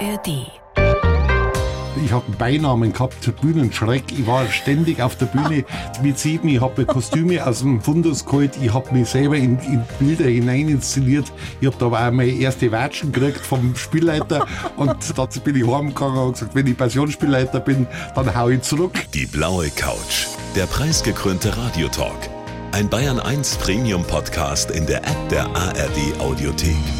ARD. Ich habe einen Beinamen gehabt, Bühnenschreck. Ich war ständig auf der Bühne mit sieben. Ich habe Kostüme aus dem Fundus geholt. Ich habe mich selber in, in, Bilder hinein inszeniert. Ich habe da aber auch meine erste Watschen gekriegt vom Spielleiter. Und dazu bin ich heimgegangen und gesagt, wenn ich Passionsspielleiter bin, dann hau ich zurück. Die blaue Couch. Der preisgekrönte Radiotalk. Ein Bayern 1 Premium Podcast in der App der ARD Audiothek.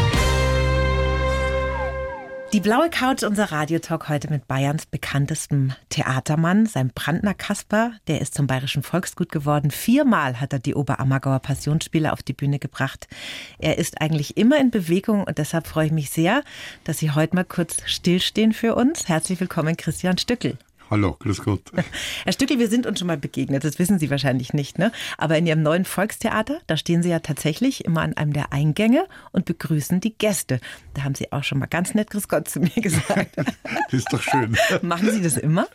Die blaue Couch, unser Radiotalk heute mit Bayerns bekanntestem Theatermann, sein Brandner Kasper. Der ist zum Bayerischen Volksgut geworden. Viermal hat er die Oberammergauer Passionsspiele auf die Bühne gebracht. Er ist eigentlich immer in Bewegung und deshalb freue ich mich sehr, dass Sie heute mal kurz stillstehen für uns. Herzlich willkommen, Christian Stückel. Hallo, grüß Gott. Herr Stückel, wir sind uns schon mal begegnet, das wissen Sie wahrscheinlich nicht, ne? Aber in Ihrem neuen Volkstheater, da stehen Sie ja tatsächlich immer an einem der Eingänge und begrüßen die Gäste. Da haben Sie auch schon mal ganz nett Grüß Gott zu mir gesagt. das ist doch schön. Machen Sie das immer?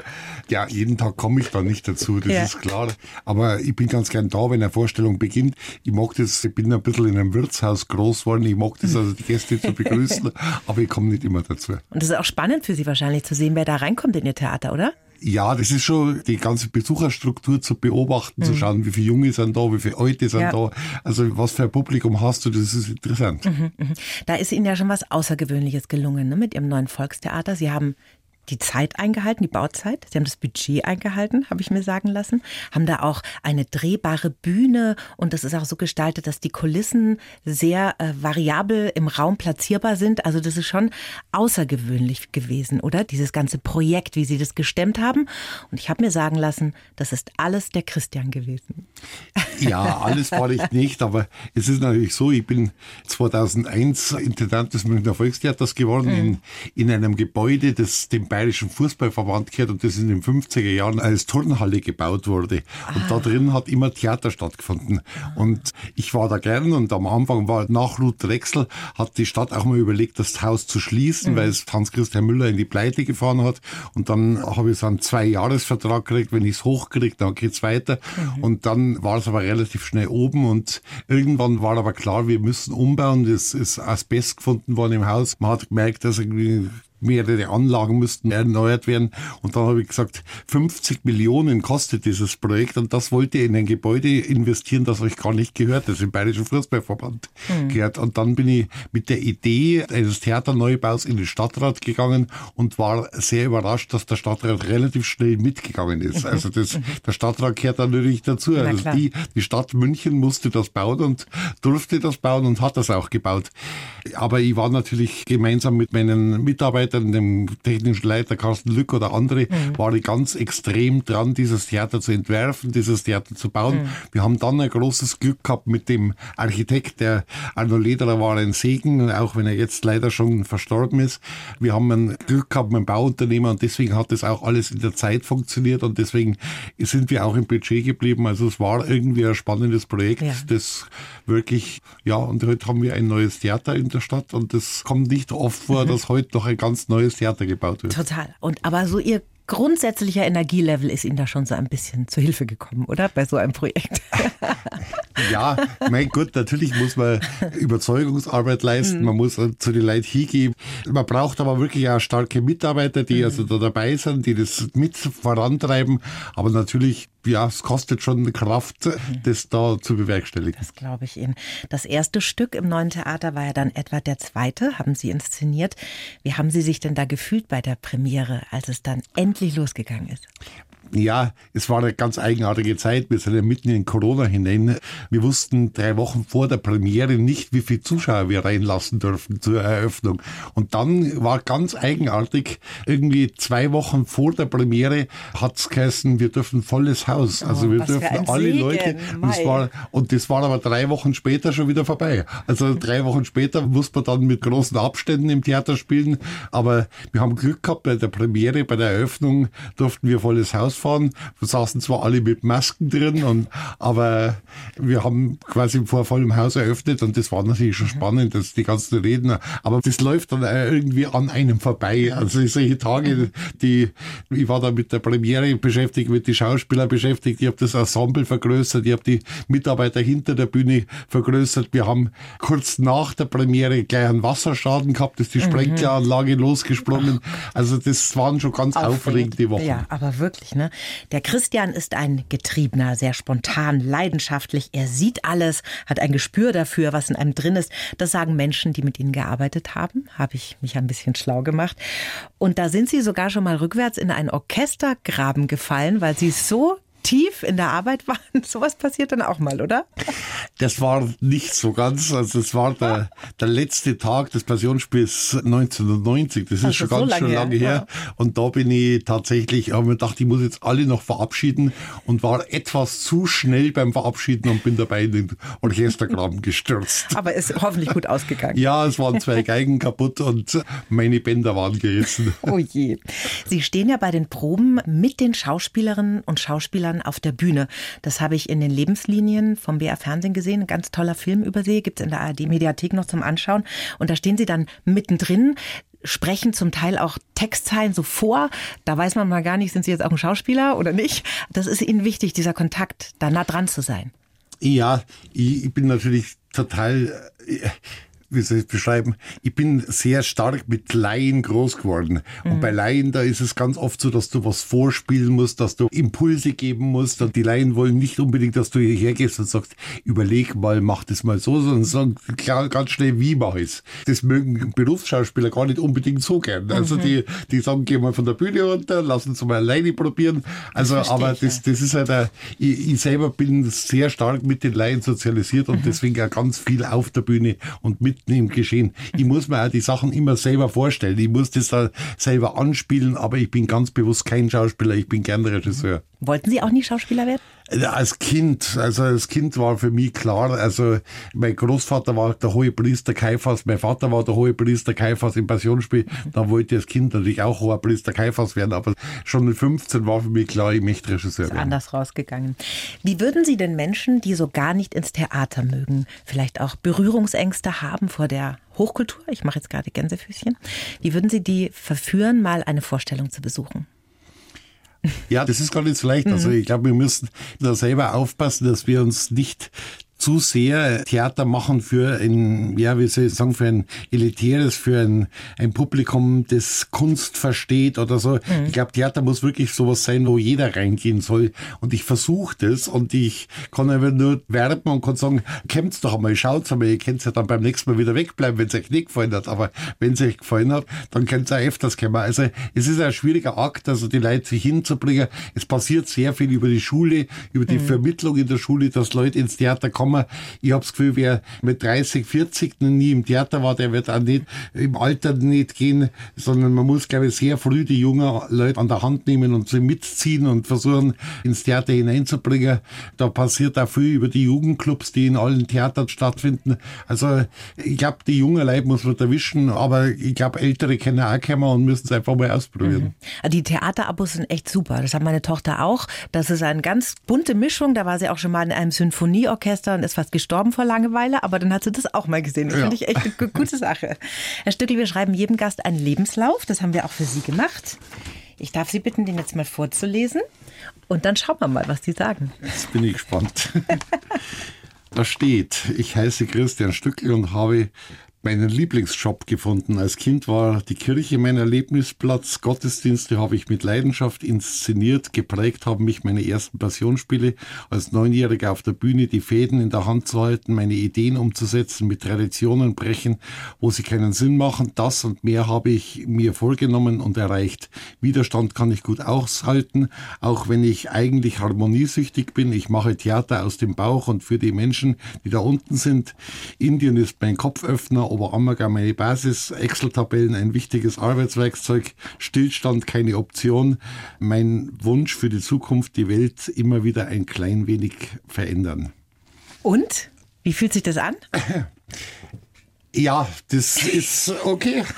Ja, jeden Tag komme ich da nicht dazu, das ja. ist klar. Aber ich bin ganz gern da, wenn eine Vorstellung beginnt. Ich mag das, ich bin ein bisschen in einem Wirtshaus groß geworden, ich mag das also die Gäste zu begrüßen, aber ich komme nicht immer dazu. Und das ist auch spannend für Sie wahrscheinlich zu sehen, wer da reinkommt in Ihr Theater, oder? Ja, das ist schon die ganze Besucherstruktur zu beobachten, mhm. zu schauen, wie viele Junge sind da, wie viele Alte sind ja. da. Also was für ein Publikum hast du, das ist interessant. Mhm, mh. Da ist Ihnen ja schon was Außergewöhnliches gelungen ne, mit Ihrem neuen Volkstheater. Sie haben die Zeit eingehalten, die Bauzeit. Sie haben das Budget eingehalten, habe ich mir sagen lassen. Haben da auch eine drehbare Bühne und das ist auch so gestaltet, dass die Kulissen sehr äh, variabel im Raum platzierbar sind. Also das ist schon außergewöhnlich gewesen, oder? Dieses ganze Projekt, wie Sie das gestemmt haben. Und ich habe mir sagen lassen, das ist alles der Christian gewesen. Ja, alles war ich nicht, aber es ist natürlich so, ich bin 2001 Intendant des Münchner Volkstheaters geworden mhm. in, in einem Gebäude, das dem Bayerischen Fußballverband gehört und das in den 50er Jahren als Turnhalle gebaut wurde. Und ah. da drin hat immer Theater stattgefunden. Und ich war da gern und am Anfang war nach Ruth Drechsel, hat die Stadt auch mal überlegt, das Haus zu schließen, mhm. weil es Hans-Christian Müller in die Pleite gefahren hat. Und dann habe ich so einen Zwei-Jahres-Vertrag gekriegt. Wenn ich es hochkriege, dann geht's weiter. Mhm. Und dann war es aber relativ schnell oben und irgendwann war aber klar, wir müssen umbauen. Das ist Asbest gefunden worden im Haus. Man hat gemerkt, dass irgendwie mehrere Anlagen müssten erneuert werden. Und dann habe ich gesagt, 50 Millionen kostet dieses Projekt und das wollte ich in ein Gebäude investieren, das euch gar nicht gehört, das im Bayerischen Fußballverband mhm. gehört. Und dann bin ich mit der Idee eines Theaterneubaus in den Stadtrat gegangen und war sehr überrascht, dass der Stadtrat relativ schnell mitgegangen ist. Mhm. Also das, der Stadtrat gehört da natürlich dazu. Also die, die Stadt München musste das bauen und durfte das bauen und hat das auch gebaut. Aber ich war natürlich gemeinsam mit meinen Mitarbeitern Mitarbeitern, dem technischen Leiter Carsten Lück oder andere, mhm. war ich ganz extrem dran, dieses Theater zu entwerfen, dieses Theater zu bauen. Mhm. Wir haben dann ein großes Glück gehabt mit dem Architekt, der Arno Lederer war ein Segen, auch wenn er jetzt leider schon verstorben ist. Wir haben ein Glück gehabt mit dem Bauunternehmer und deswegen hat das auch alles in der Zeit funktioniert und deswegen sind wir auch im Budget geblieben. Also es war irgendwie ein spannendes Projekt, ja. das wirklich, ja, und heute haben wir ein neues Theater in der Stadt und das kommt nicht oft vor, mhm. dass heute noch ein ganz neues Theater gebaut wird. Total. Und aber so Ihr grundsätzlicher Energielevel ist Ihnen da schon so ein bisschen zu Hilfe gekommen, oder? Bei so einem Projekt. ja, mein Gott, natürlich muss man Überzeugungsarbeit leisten, man muss zu den Leuten hingeben. Man braucht aber wirklich auch starke Mitarbeiter, die also da dabei sind, die das mit vorantreiben. Aber natürlich ja, es kostet schon Kraft, das da zu bewerkstelligen. Das glaube ich Ihnen. Das erste Stück im neuen Theater war ja dann etwa der zweite, haben Sie inszeniert. Wie haben Sie sich denn da gefühlt bei der Premiere, als es dann endlich losgegangen ist? Ja, es war eine ganz eigenartige Zeit. Wir sind ja mitten in Corona hinein. Wir wussten drei Wochen vor der Premiere nicht, wie viele Zuschauer wir reinlassen dürfen zur Eröffnung. Und dann war ganz eigenartig, irgendwie zwei Wochen vor der Premiere hat's geheißen, wir dürfen volles Haus. Also oh, wir dürfen alle Segen. Leute. Und das, war, und das war aber drei Wochen später schon wieder vorbei. Also drei Wochen später musste man dann mit großen Abständen im Theater spielen. Aber wir haben Glück gehabt bei der Premiere, bei der Eröffnung durften wir volles Haus rausfahren. Wir saßen zwar alle mit Masken drin, und, aber wir haben quasi vor vollem Haus eröffnet und das war natürlich schon spannend, dass die ganzen Redner, aber das läuft dann irgendwie an einem vorbei. Also solche Tage, die, ich war da mit der Premiere beschäftigt, mit den Schauspielern beschäftigt, ich habe das Ensemble vergrößert, ich habe die Mitarbeiter hinter der Bühne vergrößert. Wir haben kurz nach der Premiere gleich einen Wasserschaden gehabt, ist die Sprenkleranlage losgesprungen. Also das waren schon ganz aufregende Wochen. Ja, aber wirklich, ne? Der Christian ist ein Getriebener, sehr spontan, leidenschaftlich. Er sieht alles, hat ein Gespür dafür, was in einem drin ist. Das sagen Menschen, die mit ihnen gearbeitet haben. Habe ich mich ein bisschen schlau gemacht. Und da sind sie sogar schon mal rückwärts in einen Orchestergraben gefallen, weil sie so tief in der Arbeit waren. Sowas passiert dann auch mal, oder? Das war nicht so ganz. Also es war der, der letzte Tag des Passionsspiels 1990. Das ist also schon ganz so lange, lange her. Ja. Und da bin ich tatsächlich, habe mir gedacht, ich muss jetzt alle noch verabschieden und war etwas zu schnell beim Verabschieden und bin dabei in den Orchestergraben gestürzt. Aber ist hoffentlich gut ausgegangen. Ja, es waren zwei Geigen kaputt und meine Bänder waren gerissen. Oh je. Sie stehen ja bei den Proben mit den Schauspielerinnen und Schauspielern Jahren auf der Bühne. Das habe ich in den Lebenslinien vom BR Fernsehen gesehen. Ein ganz toller Film über sie, gibt es in der ARD Mediathek noch zum Anschauen. Und da stehen sie dann mittendrin sprechen zum Teil auch Textzeilen so vor. Da weiß man mal gar nicht, sind sie jetzt auch ein Schauspieler oder nicht. Das ist ihnen wichtig, dieser Kontakt, da nah dran zu sein. Ja, ich bin natürlich total wie soll ich es beschreiben, ich bin sehr stark mit Laien groß geworden. Mhm. Und bei Laien, da ist es ganz oft so, dass du was vorspielen musst, dass du Impulse geben musst. Und die Laien wollen nicht unbedingt, dass du hierher gehst und sagst, überleg mal, mach das mal so, sondern sagen klar, ganz schnell, wie mach ich's. Das mögen Berufsschauspieler gar nicht unbedingt so gern. Also mhm. die, die sagen, geh mal von der Bühne runter, lass uns mal alleine probieren. Also, das aber das, das ist halt, ein, ich, ich selber bin sehr stark mit den Laien sozialisiert und mhm. deswegen auch ganz viel auf der Bühne und mit mitten im Geschehen. Ich muss mir auch die Sachen immer selber vorstellen. Ich muss das da selber anspielen, aber ich bin ganz bewusst kein Schauspieler, ich bin gern Regisseur. Wollten Sie auch nie Schauspieler werden? Als Kind, also als Kind war für mich klar, also mein Großvater war der hohe Priester Kaiphas, mein Vater war der hohe Priester Kaiphas im Passionsspiel. Da wollte ich als Kind natürlich auch hoher Priester Kaiphas werden, aber schon mit 15 war für mich klar, ich möchte Regisseur werden. Ist anders rausgegangen. Wie würden Sie den Menschen, die so gar nicht ins Theater mögen, vielleicht auch Berührungsängste haben vor der Hochkultur, ich mache jetzt gerade Gänsefüßchen, wie würden Sie die verführen, mal eine Vorstellung zu besuchen? Ja, das ist gar nicht so leicht. Also mhm. ich glaube, wir müssen da selber aufpassen, dass wir uns nicht zu sehr Theater machen für ein, ja, wie soll ich sagen, für ein elitäres, für ein, ein Publikum, das Kunst versteht oder so. Mhm. Ich glaube, Theater muss wirklich sowas sein, wo jeder reingehen soll. Und ich versuche das und ich kann einfach nur werben und kann sagen, kämmt's doch einmal, schaut's einmal, ihr könnt's ja dann beim nächsten Mal wieder wegbleiben, wenn es euch nicht gefallen hat. Aber wenn es euch gefallen hat, dann könnt's auch öfters kommen. Also es ist ein schwieriger Akt, also die Leute sich hinzubringen. Es passiert sehr viel über die Schule, über die mhm. Vermittlung in der Schule, dass Leute ins Theater kommen Sommer. Ich habe das Gefühl, wer mit 30, 40 noch nie im Theater war, der wird auch nicht im Alter nicht gehen, sondern man muss, glaube ich, sehr früh die jungen Leute an der Hand nehmen und sie mitziehen und versuchen, ins Theater hineinzubringen. Da passiert auch viel über die Jugendclubs, die in allen Theatern stattfinden. Also ich glaube, die jungen Leute muss man erwischen, aber ich glaube, Ältere können auch kommen und müssen es einfach mal ausprobieren. Mhm. Die Theaterabos sind echt super. Das hat meine Tochter auch. Das ist eine ganz bunte Mischung. Da war sie auch schon mal in einem Sinfonieorchester und ist fast gestorben vor Langeweile, aber dann hat sie das auch mal gesehen. Das ja. finde ich echt eine gute Sache. Herr Stückel, wir schreiben jedem Gast einen Lebenslauf. Das haben wir auch für Sie gemacht. Ich darf Sie bitten, den jetzt mal vorzulesen. Und dann schauen wir mal, was Sie sagen. Jetzt bin ich gespannt. da steht, ich heiße Christian Stückel und habe meinen Lieblingsjob gefunden. Als Kind war die Kirche mein Erlebnisplatz. Gottesdienste habe ich mit Leidenschaft inszeniert. Geprägt haben mich meine ersten Passionsspiele. Als Neunjähriger auf der Bühne die Fäden in der Hand zu halten, meine Ideen umzusetzen, mit Traditionen brechen, wo sie keinen Sinn machen. Das und mehr habe ich mir vorgenommen und erreicht. Widerstand kann ich gut aushalten, auch wenn ich eigentlich harmoniesüchtig bin. Ich mache Theater aus dem Bauch und für die Menschen, die da unten sind. Indien ist mein Kopföffner Oberammergau meine Basis, Excel-Tabellen ein wichtiges Arbeitswerkzeug, Stillstand keine Option. Mein Wunsch für die Zukunft, die Welt immer wieder ein klein wenig verändern. Und? Wie fühlt sich das an? Ja, das ist okay.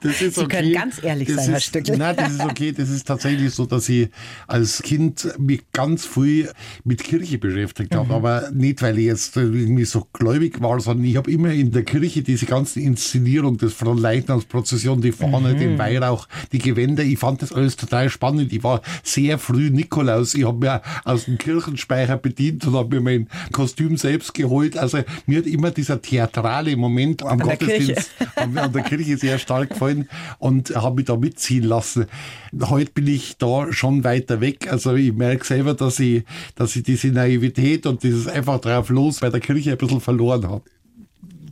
Das ist Sie okay. können ganz ehrlich das sein, ist, Herr Stückel. Nein, das ist okay. Das ist tatsächlich so, dass ich als Kind mich ganz früh mit Kirche beschäftigt habe. Mhm. Aber nicht, weil ich jetzt irgendwie so gläubig war, sondern ich habe immer in der Kirche diese ganze Inszenierung des Fronleitnersprozession, die Fahne, mhm. den Weihrauch, die Gewänder, ich fand das alles total spannend. Ich war sehr früh Nikolaus. Ich habe mir aus dem Kirchenspeicher bedient und habe mir mein Kostüm selbst geholt. Also mir hat immer dieser theatrale Moment am an Gottesdienst an, an der Kirche sehr stark gefallen und habe mich da mitziehen lassen. Heute bin ich da schon weiter weg. Also ich merke selber, dass ich, dass ich diese Naivität und dieses einfach drauf los bei der Kirche ein bisschen verloren habe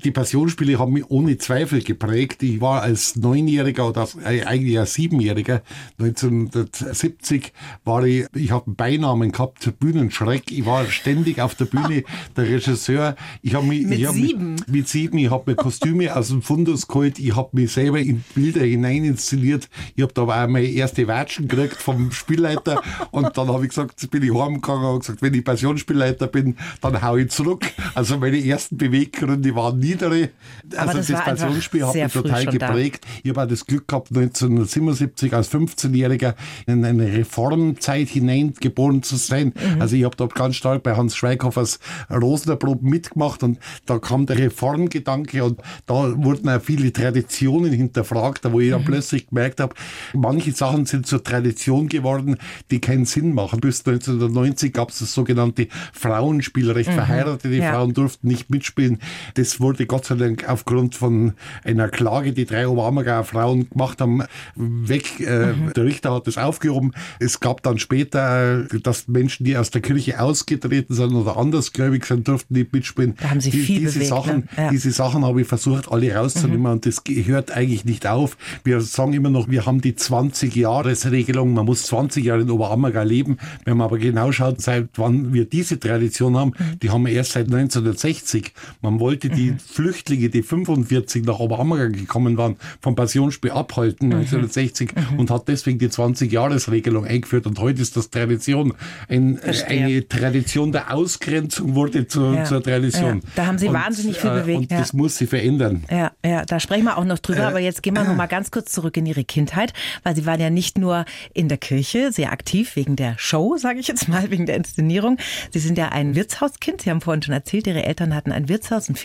die Passionsspiele haben mich ohne Zweifel geprägt. Ich war als Neunjähriger oder äh, eigentlich als Siebenjähriger 1970 war ich, ich habe einen Beinamen gehabt, Bühnenschreck. Ich war ständig auf der Bühne, der Regisseur. Ich habe mich, mit ich hab sieben? Mich, mit sieben, ich habe mir Kostüme aus dem Fundus geholt, ich habe mich selber in Bilder hinein inszeniert. Ich habe da auch meine erste Watschen gekriegt vom Spielleiter und dann habe ich gesagt, bin ich heimgegangen und gesagt, wenn ich Passionsspielleiter bin, dann hau ich zurück. Also meine ersten Beweggründe waren nie niedere. Also das, das Passionsspiel hat mich total geprägt. Da. Ich habe das Glück gehabt, 1977 als 15-Jähriger in eine Reformzeit hineingeboren zu sein. Mhm. Also ich habe da ganz stark bei Hans Schweighoffers Rosenerprobe mitgemacht und da kam der Reformgedanke und da wurden auch viele Traditionen hinterfragt, wo ich dann mhm. plötzlich gemerkt habe, manche Sachen sind zur Tradition geworden, die keinen Sinn machen. Bis 1990 gab es das sogenannte Frauenspielrecht. Mhm. Verheiratete ja. Frauen durften nicht mitspielen. Das wurde Gott sei Dank aufgrund von einer Klage, die drei Oberammergauer Frauen gemacht haben, weg. Äh, mhm. Der Richter hat das aufgehoben. Es gab dann später, dass Menschen, die aus der Kirche ausgetreten sind oder andersgläubig sind, durften nicht mitspielen. Da haben sich die, viel diese bewegt, Sachen, ne? ja. diese Sachen habe ich versucht, alle rauszunehmen mhm. und das hört eigentlich nicht auf. Wir sagen immer noch, wir haben die 20-Jahres-Regelung. Man muss 20 Jahre in Oberammergau leben. Wenn man aber genau schaut, seit wann wir diese Tradition haben, mhm. die haben wir erst seit 1960. Man wollte die mhm. Flüchtlinge, die 45 nach Oberammergau gekommen waren, vom Passionsspiel abhalten, mhm. 1960, mhm. und hat deswegen die 20-Jahres-Regelung eingeführt. Und heute ist das Tradition. Ein, eine Tradition der Ausgrenzung wurde zur, ja. zur Tradition. Ja. Da haben Sie und, wahnsinnig viel bewegt. Und das muss sie verändern. Ja, ja, da sprechen wir auch noch drüber. Äh, aber jetzt gehen wir noch mal ganz kurz zurück in Ihre Kindheit, weil Sie waren ja nicht nur in der Kirche sehr aktiv wegen der Show, sage ich jetzt mal, wegen der Inszenierung. Sie sind ja ein Wirtshauskind. Sie haben vorhin schon erzählt, Ihre Eltern hatten ein Wirtshaus und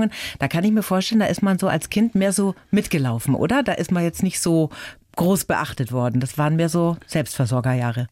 Ferienwohnungen. Da kann ich mir vorstellen, da ist man so als Kind mehr so mitgelaufen, oder? Da ist man jetzt nicht so groß beachtet worden. Das waren mehr so Selbstversorgerjahre.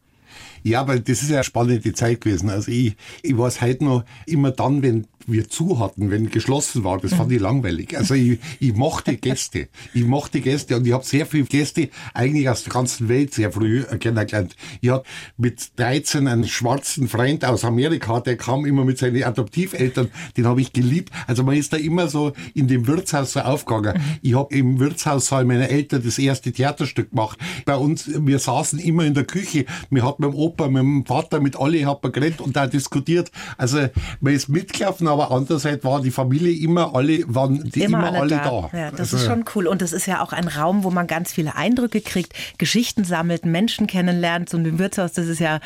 Ja, aber das ist ja eine spannende Zeit gewesen. Also ich, ich weiß heute noch, immer dann, wenn wir zu hatten, wenn geschlossen war, das fand ich langweilig. Also ich, ich mochte Gäste. Ich mochte Gäste und ich habe sehr viele Gäste eigentlich aus der ganzen Welt sehr früh kennengelernt. Ich hatte mit 13 einen schwarzen Freund aus Amerika, der kam immer mit seinen Adoptiveltern, den habe ich geliebt. Also man ist da immer so in dem Wirtshaus so aufgegangen. Mhm. Ich habe im Wirtshaussaal meiner Eltern das erste Theaterstück gemacht. Bei uns, wir saßen immer in der Küche. Wir hatten mit dem Opa, mit dem Vater, mit alle hat man geredet und da diskutiert. Also man ist mitgelaufen, aber andererseits war die Familie immer alle, waren die immer, immer alle, alle, da. da. Ja, das also, ist schon cool. Und das ist ja auch ein Raum, wo man ganz viele Eindrücke kriegt, Geschichten sammelt, Menschen kennenlernt. So ein Wirtshaus, das ist ja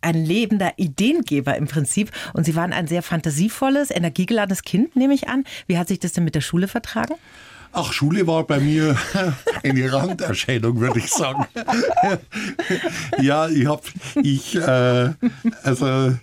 ein lebender Ideengeber im Prinzip. Und Sie waren ein sehr fantasievolles, energiegeladenes Kind, nehme ich an. Wie hat sich das denn mit der Schule vertragen? Ach, Schule war bei mir eine Randerscheinung, würde ich sagen. ja, ich habe, ich, äh, also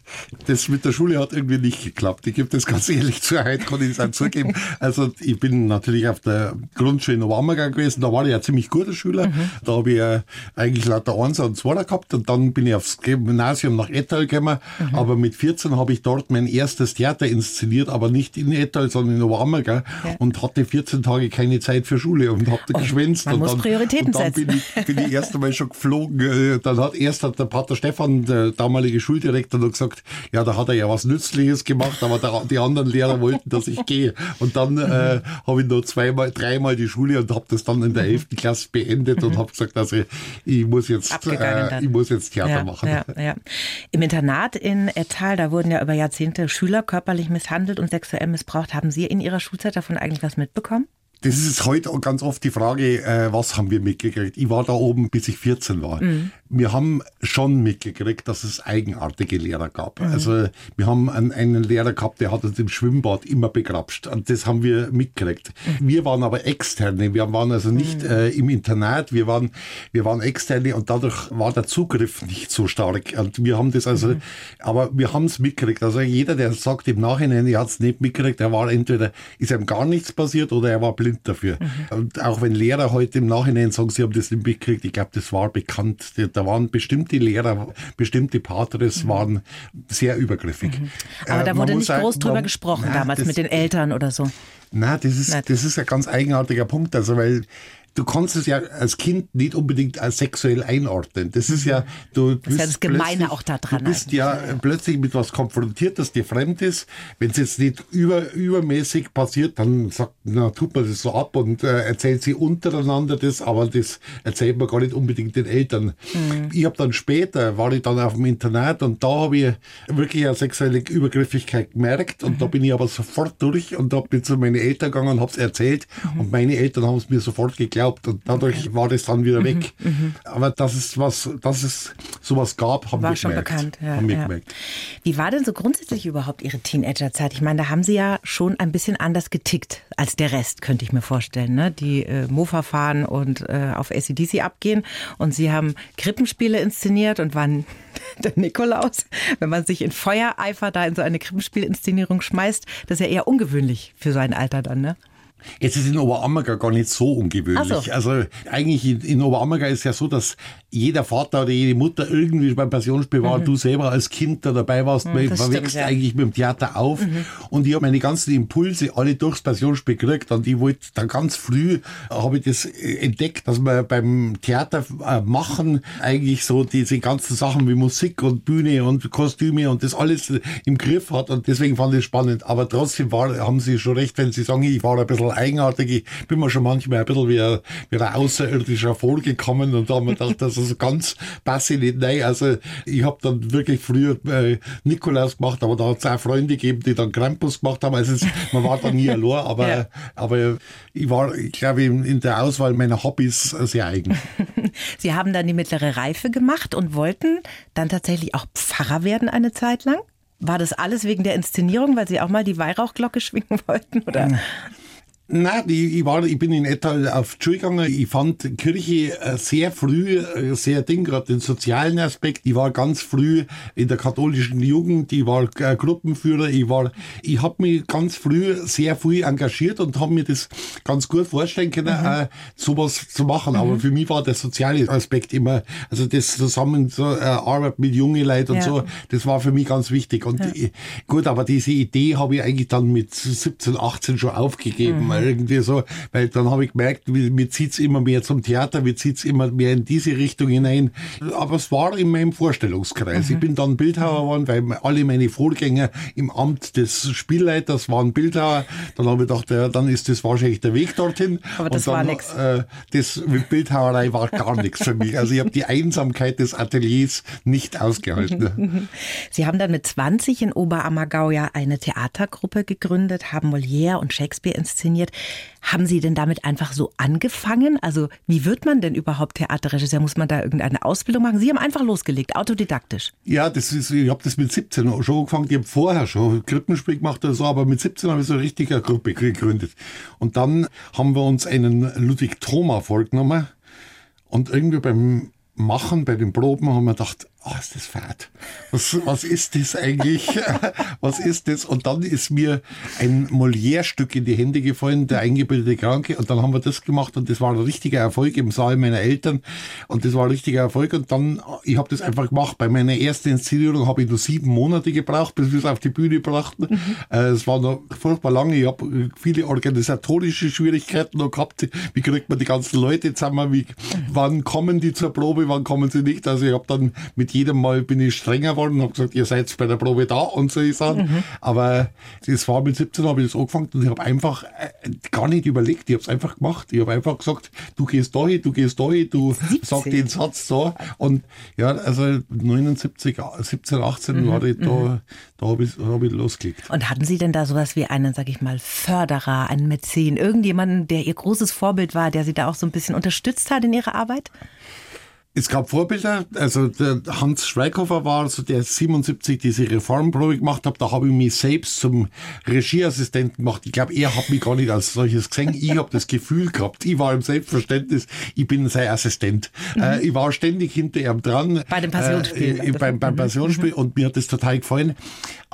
das mit der Schule hat irgendwie nicht geklappt. Ich gebe das ganz ehrlich zu, heute kann ich es auch zugeben. Also ich bin natürlich auf der Grundschule in Obermmergau gewesen, da war ich ja ziemlich guter Schüler. Mhm. Da habe ich äh, eigentlich lauter Einser und Zweier gehabt und dann bin ich aufs Gymnasium nach Ettal gekommen. Mhm. Aber mit 14 habe ich dort mein erstes Theater inszeniert, aber nicht in Ettal, sondern in Obermmergau ja. und hatte 14 Tage keine Zeit für Schule und habe da oh, geschwänzt. Man und muss dann, Prioritäten und dann setzen. Bin ich, bin ich erst einmal schon geflogen. Äh, dann hat erst hat der Pater Stefan, der damalige Schuldirektor, noch gesagt, ja, da hat er ja was Nützliches gemacht, aber der, die anderen Lehrer wollten, dass ich gehe. Und dann äh, habe ich noch zweimal, dreimal die Schule und habe das dann in der 11. Klasse beendet und habe gesagt, also ich muss jetzt, äh, ich muss jetzt Theater ja, machen. Ja, ja. Im Internat in Ettal, da wurden ja über Jahrzehnte Schüler körperlich misshandelt und sexuell missbraucht. Haben Sie in Ihrer Schulzeit davon eigentlich was mitbekommen? Das ist heute ganz oft die Frage, äh, was haben wir mitgekriegt? Ich war da oben, bis ich 14 war. Mhm. Wir haben schon mitgekriegt, dass es eigenartige Lehrer gab. Mhm. Also wir haben einen, einen, Lehrer gehabt, der hat uns im Schwimmbad immer begrapscht. Und das haben wir mitgekriegt. Mhm. Wir waren aber Externe. Wir waren also nicht mhm. äh, im Internat. Wir waren, wir waren Externe und dadurch war der Zugriff nicht so stark. Und wir haben das also, mhm. aber wir haben es mitgekriegt. Also jeder, der sagt im Nachhinein, er hat es nicht mitgekriegt, er war entweder, ist ihm gar nichts passiert oder er war blind dafür. Mhm. Und auch wenn Lehrer heute im Nachhinein sagen, sie haben das nicht mitgekriegt, ich glaube, das war bekannt. Da waren bestimmte Lehrer, bestimmte Patres mhm. waren sehr übergriffig. Mhm. Aber äh, da wurde nicht groß drüber man, gesprochen na, damals das, mit den Eltern oder so. Na, das ist, das ist ein ganz eigenartiger Punkt. Also, weil du kannst es ja als Kind nicht unbedingt als sexuell einordnen. Das ist ja, du das ist ja das Gemeine auch da dran. Du bist ja, ja, plötzlich mit was konfrontiert, das dir fremd ist. Wenn es jetzt nicht über, übermäßig passiert, dann sagt, na, tut man das so ab und äh, erzählt sie untereinander das, aber das erzählt man gar nicht unbedingt den Eltern. Mhm. Ich habe dann später, war ich dann auf dem Internat und da habe ich wirklich eine sexuelle Übergriffigkeit gemerkt und mhm. da bin ich aber sofort durch und da bin ich zu meinen Eltern gegangen und habe es erzählt mhm. und meine Eltern haben es mir sofort geglaubt geglaubt und dadurch war das dann wieder mhm, weg. Mhm, Aber dass es was, dass es sowas gab, haben war wir schon gemerkt. bekannt. Ja, haben wir ja. gemerkt. Wie war denn so grundsätzlich überhaupt Ihre Teenagerzeit? Ich meine, da haben Sie ja schon ein bisschen anders getickt als der Rest, könnte ich mir vorstellen. Ne? Die äh, Mofa fahren und äh, auf ACDC abgehen und Sie haben Krippenspiele inszeniert und waren der Nikolaus. Wenn man sich in Feuereifer da in so eine Krippenspielinszenierung schmeißt, das ist ja eher ungewöhnlich für sein Alter dann, ne? Jetzt ist in Oberammergau gar nicht so ungewöhnlich. So. Also eigentlich in, in Oberammergau ist ja so, dass jeder Vater oder jede Mutter irgendwie beim Passionsspiel war, mhm. du selber als Kind da dabei warst, mhm, man, wächst ja. eigentlich mit dem Theater auf. Mhm. Und ich habe meine ganzen Impulse alle durchs Passionsspiel gekriegt und ich wollte dann ganz früh, habe ich das entdeckt, dass man beim Theater äh, machen eigentlich so diese ganzen Sachen wie Musik und Bühne und Kostüme und das alles im Griff hat und deswegen fand ich es spannend. Aber trotzdem war, haben Sie schon recht, wenn Sie sagen, ich war ein bisschen eigenartig. Ich bin mir schon manchmal ein bisschen wie ein, wie ein Außerirdischer vorgekommen und da haben wir gedacht, dass es ganz passe nicht. Nein, also ich habe dann wirklich früher äh, Nikolaus gemacht, aber da hat es auch Freunde gegeben, die dann Krampus gemacht haben. Also es, man war da nie allein, aber, ja. aber ich war, ich glaube, in, in der Auswahl meiner Hobbys sehr eigen. Sie haben dann die mittlere Reife gemacht und wollten dann tatsächlich auch Pfarrer werden eine Zeit lang? War das alles wegen der Inszenierung, weil Sie auch mal die Weihrauchglocke schwingen wollten? Oder? Nein, ich, ich, war, ich bin in etwa auf die Schule gegangen. Ich fand Kirche äh, sehr früh äh, sehr ding, gerade den sozialen Aspekt. Ich war ganz früh in der katholischen Jugend, ich war äh, Gruppenführer, ich war, ich habe mich ganz früh sehr früh engagiert und habe mir das ganz gut vorstellen können, mhm. äh, sowas zu machen. Mhm. Aber für mich war der soziale Aspekt immer, also das zusammen so äh, Arbeit mit jungen Leuten und ja. so, das war für mich ganz wichtig. Und ja. gut, aber diese Idee habe ich eigentlich dann mit 17, 18 schon aufgegeben. Mhm mal irgendwie so, weil dann habe ich gemerkt, mir zieht's immer mehr zum Theater, mir zieht's immer mehr in diese Richtung hinein. Aber es war in meinem Vorstellungskreis. Mhm. Ich bin dann Bildhauer geworden, weil alle meine Vorgänger im Amt des Spielleiters waren Bildhauer. Dann habe ich gedacht, ja, dann ist das wahrscheinlich der Weg dorthin. Aber das dann, war nichts. Äh, das mit Bildhauerei war gar nichts für mich. Also ich habe die Einsamkeit des Ateliers nicht ausgehalten. Sie haben dann mit 20 in Oberammergau ja eine Theatergruppe gegründet, haben Molière und Shakespeare inszeniert funktioniert. Haben Sie denn damit einfach so angefangen? Also wie wird man denn überhaupt Theaterregisseur? Muss man da irgendeine Ausbildung machen? Sie haben einfach losgelegt, autodidaktisch. Ja, das ist, ich habe das mit 17 schon angefangen. Ich habe vorher schon Krippenspiel gemacht oder so, aber mit 17 habe ich so eine richtige Gruppe gegründet. Und dann haben wir uns einen Ludwig Thoma vorgenommen. Und irgendwie beim Machen, bei den Proben, haben wir gedacht, oh, ist das fad. Was, was ist das eigentlich? was ist das? Und dann ist mir ein Molière-Stück in die Hände gefallen, der eingebildete Kranke. Und dann haben wir das gemacht und das war ein richtiger Erfolg im Saal meiner Eltern. Und das war ein richtiger Erfolg. Und dann, ich habe das einfach gemacht. Bei meiner ersten Inszenierung habe ich nur sieben Monate gebraucht, bis wir es auf die Bühne brachten. Mhm. Äh, es war noch furchtbar lange. Ich habe viele organisatorische Schwierigkeiten noch gehabt. Wie kriegt man die ganzen Leute zusammen? Wie, wann kommen die zur Probe? Wann kommen sie nicht? Also ich habe dann mit jedem Mal bin ich strenger geworden und habe gesagt, ihr seid bei der Probe da und so sagen. Mhm. Aber das war mit 17 habe ich das angefangen und ich habe einfach äh, gar nicht überlegt. Ich habe es einfach gemacht. Ich habe einfach gesagt, du gehst da hin, du gehst da hin, du 17. sag den Satz so. Und ja, also 79, 17, 18 mhm. war ich da, mhm. da habe ich, hab ich losgelegt. Und hatten Sie denn da sowas wie einen, sag ich mal, Förderer, einen Mäzen, irgendjemanden, der Ihr großes Vorbild war, der Sie da auch so ein bisschen unterstützt hat in Ihrer Arbeit? Es gab Vorbilder, also der Hans Schweighofer war so der 77 diese Reformprobe gemacht hat, da habe ich mich selbst zum Regieassistenten gemacht. Ich glaube, er hat mich gar nicht als solches gesehen. Ich habe das Gefühl gehabt, ich war im Selbstverständnis, ich bin sein Assistent. Mhm. Äh, ich war ständig hinter ihm dran. Bei dem Passionsspiel. Äh, beim, beim Passionsspiel mhm. und mir hat das total gefallen.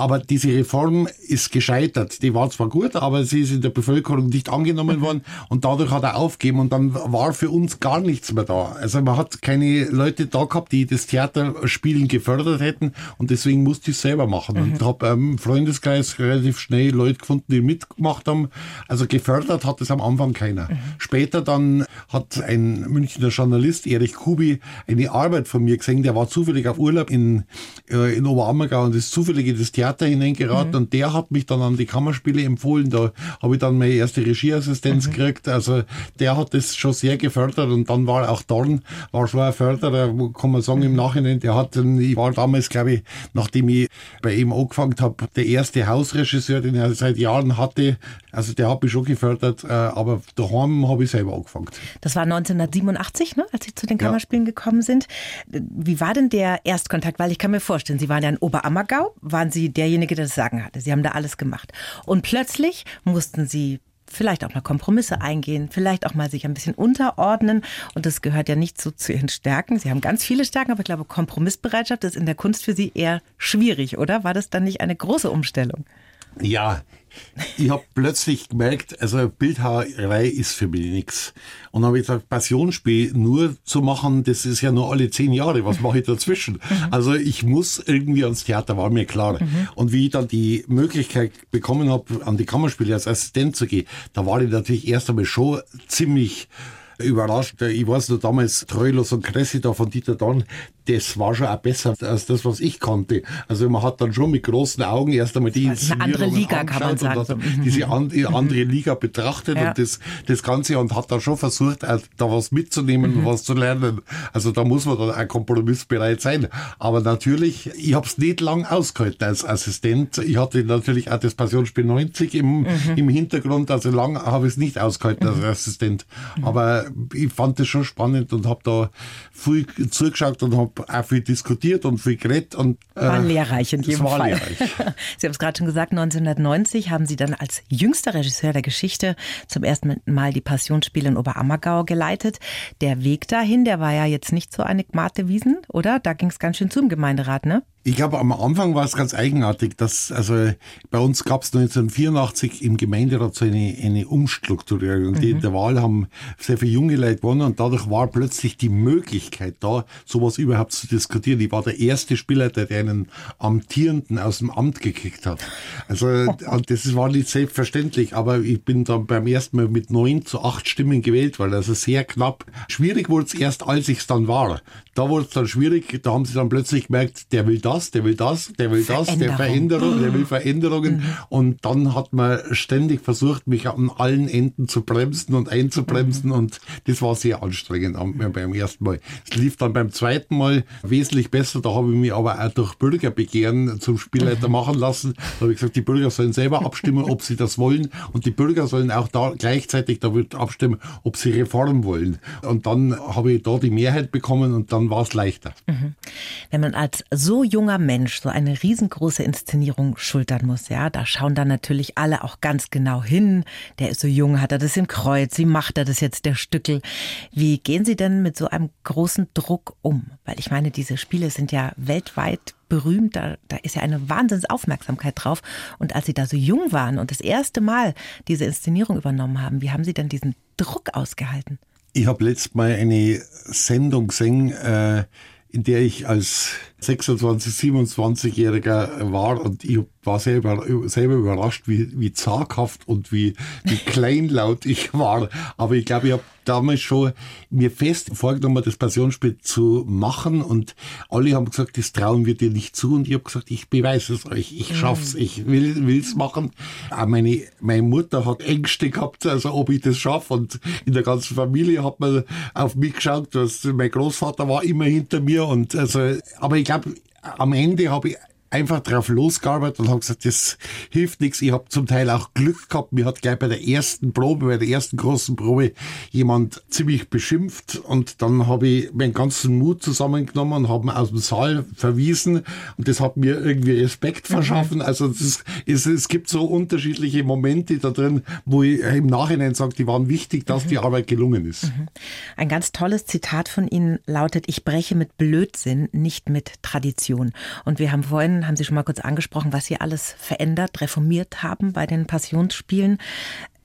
Aber diese Reform ist gescheitert. Die war zwar gut, aber sie ist in der Bevölkerung nicht angenommen mhm. worden und dadurch hat er aufgegeben und dann war für uns gar nichts mehr da. Also man hat keine Leute da gehabt, die das Theaterspielen gefördert hätten und deswegen musste ich es selber machen mhm. und habe im Freundeskreis relativ schnell Leute gefunden, die mitgemacht haben. Also gefördert hat es am Anfang keiner. Mhm. Später dann hat ein Münchner Journalist, Erich Kubi, eine Arbeit von mir gesehen, der war zufällig auf Urlaub in, äh, in Oberammergau und ist zufällig in das Theater Theater hineingeraten mhm. und der hat mich dann an die Kammerspiele empfohlen. Da habe ich dann meine erste Regieassistenz mhm. gekriegt. Also der hat das schon sehr gefördert und dann war auch Dorn, war schon ein Förderer, kann man sagen im Nachhinein. Der hat, ich war damals, glaube ich, nachdem ich bei ihm angefangen habe, der erste Hausregisseur, den er seit Jahren hatte. Also der hat mich schon gefördert, äh, aber daheim habe ich selber angefangen. Das war 1987, ne, als Sie zu den Kammerspielen ja. gekommen sind. Wie war denn der Erstkontakt? Weil ich kann mir vorstellen, Sie waren ja in Oberammergau. Waren Sie derjenige, der das Sagen hatte? Sie haben da alles gemacht. Und plötzlich mussten Sie vielleicht auch mal Kompromisse eingehen, vielleicht auch mal sich ein bisschen unterordnen. Und das gehört ja nicht so zu Ihren Stärken. Sie haben ganz viele Stärken, aber ich glaube, Kompromissbereitschaft ist in der Kunst für Sie eher schwierig, oder? War das dann nicht eine große Umstellung? Ja, ich habe plötzlich gemerkt, also Bildhauerei ist für mich nichts. Und habe ich gesagt, Passionsspiel nur zu machen, das ist ja nur alle zehn Jahre. Was mache ich dazwischen? Mhm. Also ich muss irgendwie ans Theater, war mir klar. Mhm. Und wie ich dann die Möglichkeit bekommen habe, an die Kammerspiele als Assistent zu gehen, da war ich natürlich erst einmal schon ziemlich überrascht. Ich weiß noch damals, Treulos und Cressida von Dieter Dorn, das war schon auch besser als das, was ich konnte. Also man hat dann schon mit großen Augen erst einmal die Eine andere Liga, kann man sagen. Und mhm. diese andere Liga betrachtet ja. und das, das Ganze und hat da schon versucht, da was mitzunehmen und mhm. was zu lernen. Also da muss man dann ein kompromissbereit sein. Aber natürlich, ich habe es nicht lang ausgehalten als Assistent. Ich hatte natürlich auch das Passionsspiel 90 im, mhm. im Hintergrund, also lang habe ich es nicht ausgehalten als mhm. Assistent. Aber ich fand das schon spannend und habe da viel zugeschaut und habe auch viel diskutiert und viel geredet. Und, äh, war lehrreich in jedem war Fall. Lehrreich. Sie haben es gerade schon gesagt, 1990 haben Sie dann als jüngster Regisseur der Geschichte zum ersten Mal die Passionsspiele in Oberammergau geleitet. Der Weg dahin, der war ja jetzt nicht so eine Gmate Wiesen, oder? Da ging es ganz schön zu im Gemeinderat, ne? Ich glaube, am Anfang war es ganz eigenartig, dass, also bei uns gab es 1984 im Gemeinderat so eine, eine Umstrukturierung. Mhm. Die in der Wahl haben sehr viele junge Leute gewonnen und dadurch war plötzlich die Möglichkeit da, sowas überhaupt zu diskutieren. Ich war der erste Spieler, der einen Amtierenden aus dem Amt gekickt hat. Also das war nicht selbstverständlich, aber ich bin dann beim ersten Mal mit neun zu acht Stimmen gewählt worden, also sehr knapp. Schwierig wurde es erst, als ich es dann war. Da wurde es dann schwierig, da haben sie dann plötzlich gemerkt, der will da das, der will das, der will das, der Veränderung, der will Veränderungen. Mhm. Und dann hat man ständig versucht, mich an allen Enden zu bremsen und einzubremsen. Mhm. Und das war sehr anstrengend beim ersten Mal. Es lief dann beim zweiten Mal wesentlich besser. Da habe ich mich aber auch durch Bürgerbegehren zum Spielleiter mhm. machen lassen. Da habe ich gesagt, die Bürger sollen selber abstimmen, ob sie das wollen. Und die Bürger sollen auch da gleichzeitig da wird abstimmen, ob sie Reform wollen. Und dann habe ich da die Mehrheit bekommen und dann war es leichter. Mhm. Wenn man als so jung junger Mensch so eine riesengroße Inszenierung schultern muss, ja, da schauen dann natürlich alle auch ganz genau hin. Der ist so jung, hat er das im Kreuz, wie macht er das jetzt, der Stückel? Wie gehen Sie denn mit so einem großen Druck um? Weil ich meine, diese Spiele sind ja weltweit berühmt, da, da ist ja eine Wahnsinnsaufmerksamkeit drauf. Und als Sie da so jung waren und das erste Mal diese Inszenierung übernommen haben, wie haben Sie dann diesen Druck ausgehalten? Ich habe letztes Mal eine Sendung gesehen, äh, in der ich als 26, 27-Jähriger war und ich war selber, selber überrascht, wie, wie zaghaft und wie, wie kleinlaut ich war. Aber ich glaube, ich habe damals schon mir fest vorgenommen, das Passionsspiel zu machen und alle haben gesagt, das trauen wir dir nicht zu. Und ich habe gesagt, ich beweise es euch, ich schaff's, ich will will's machen. Auch meine, meine Mutter hat Ängste gehabt, also ob ich das schaffe und in der ganzen Familie hat man auf mich geschaut, dass mein Großvater war immer hinter mir. Und also, aber ich glaube, am Ende habe ich einfach drauf losgearbeitet und habe gesagt, das hilft nichts. Ich habe zum Teil auch Glück gehabt. Mir hat gleich bei der ersten Probe, bei der ersten großen Probe jemand ziemlich beschimpft und dann habe ich meinen ganzen Mut zusammengenommen und habe ihn aus dem Saal verwiesen und das hat mir irgendwie Respekt mhm. verschaffen. Also das ist, es gibt so unterschiedliche Momente da drin, wo ich im Nachhinein sage, die waren wichtig, dass mhm. die Arbeit gelungen ist. Mhm. Ein ganz tolles Zitat von Ihnen lautet, ich breche mit Blödsinn, nicht mit Tradition. Und wir haben vorhin haben Sie schon mal kurz angesprochen, was Sie alles verändert, reformiert haben bei den Passionsspielen.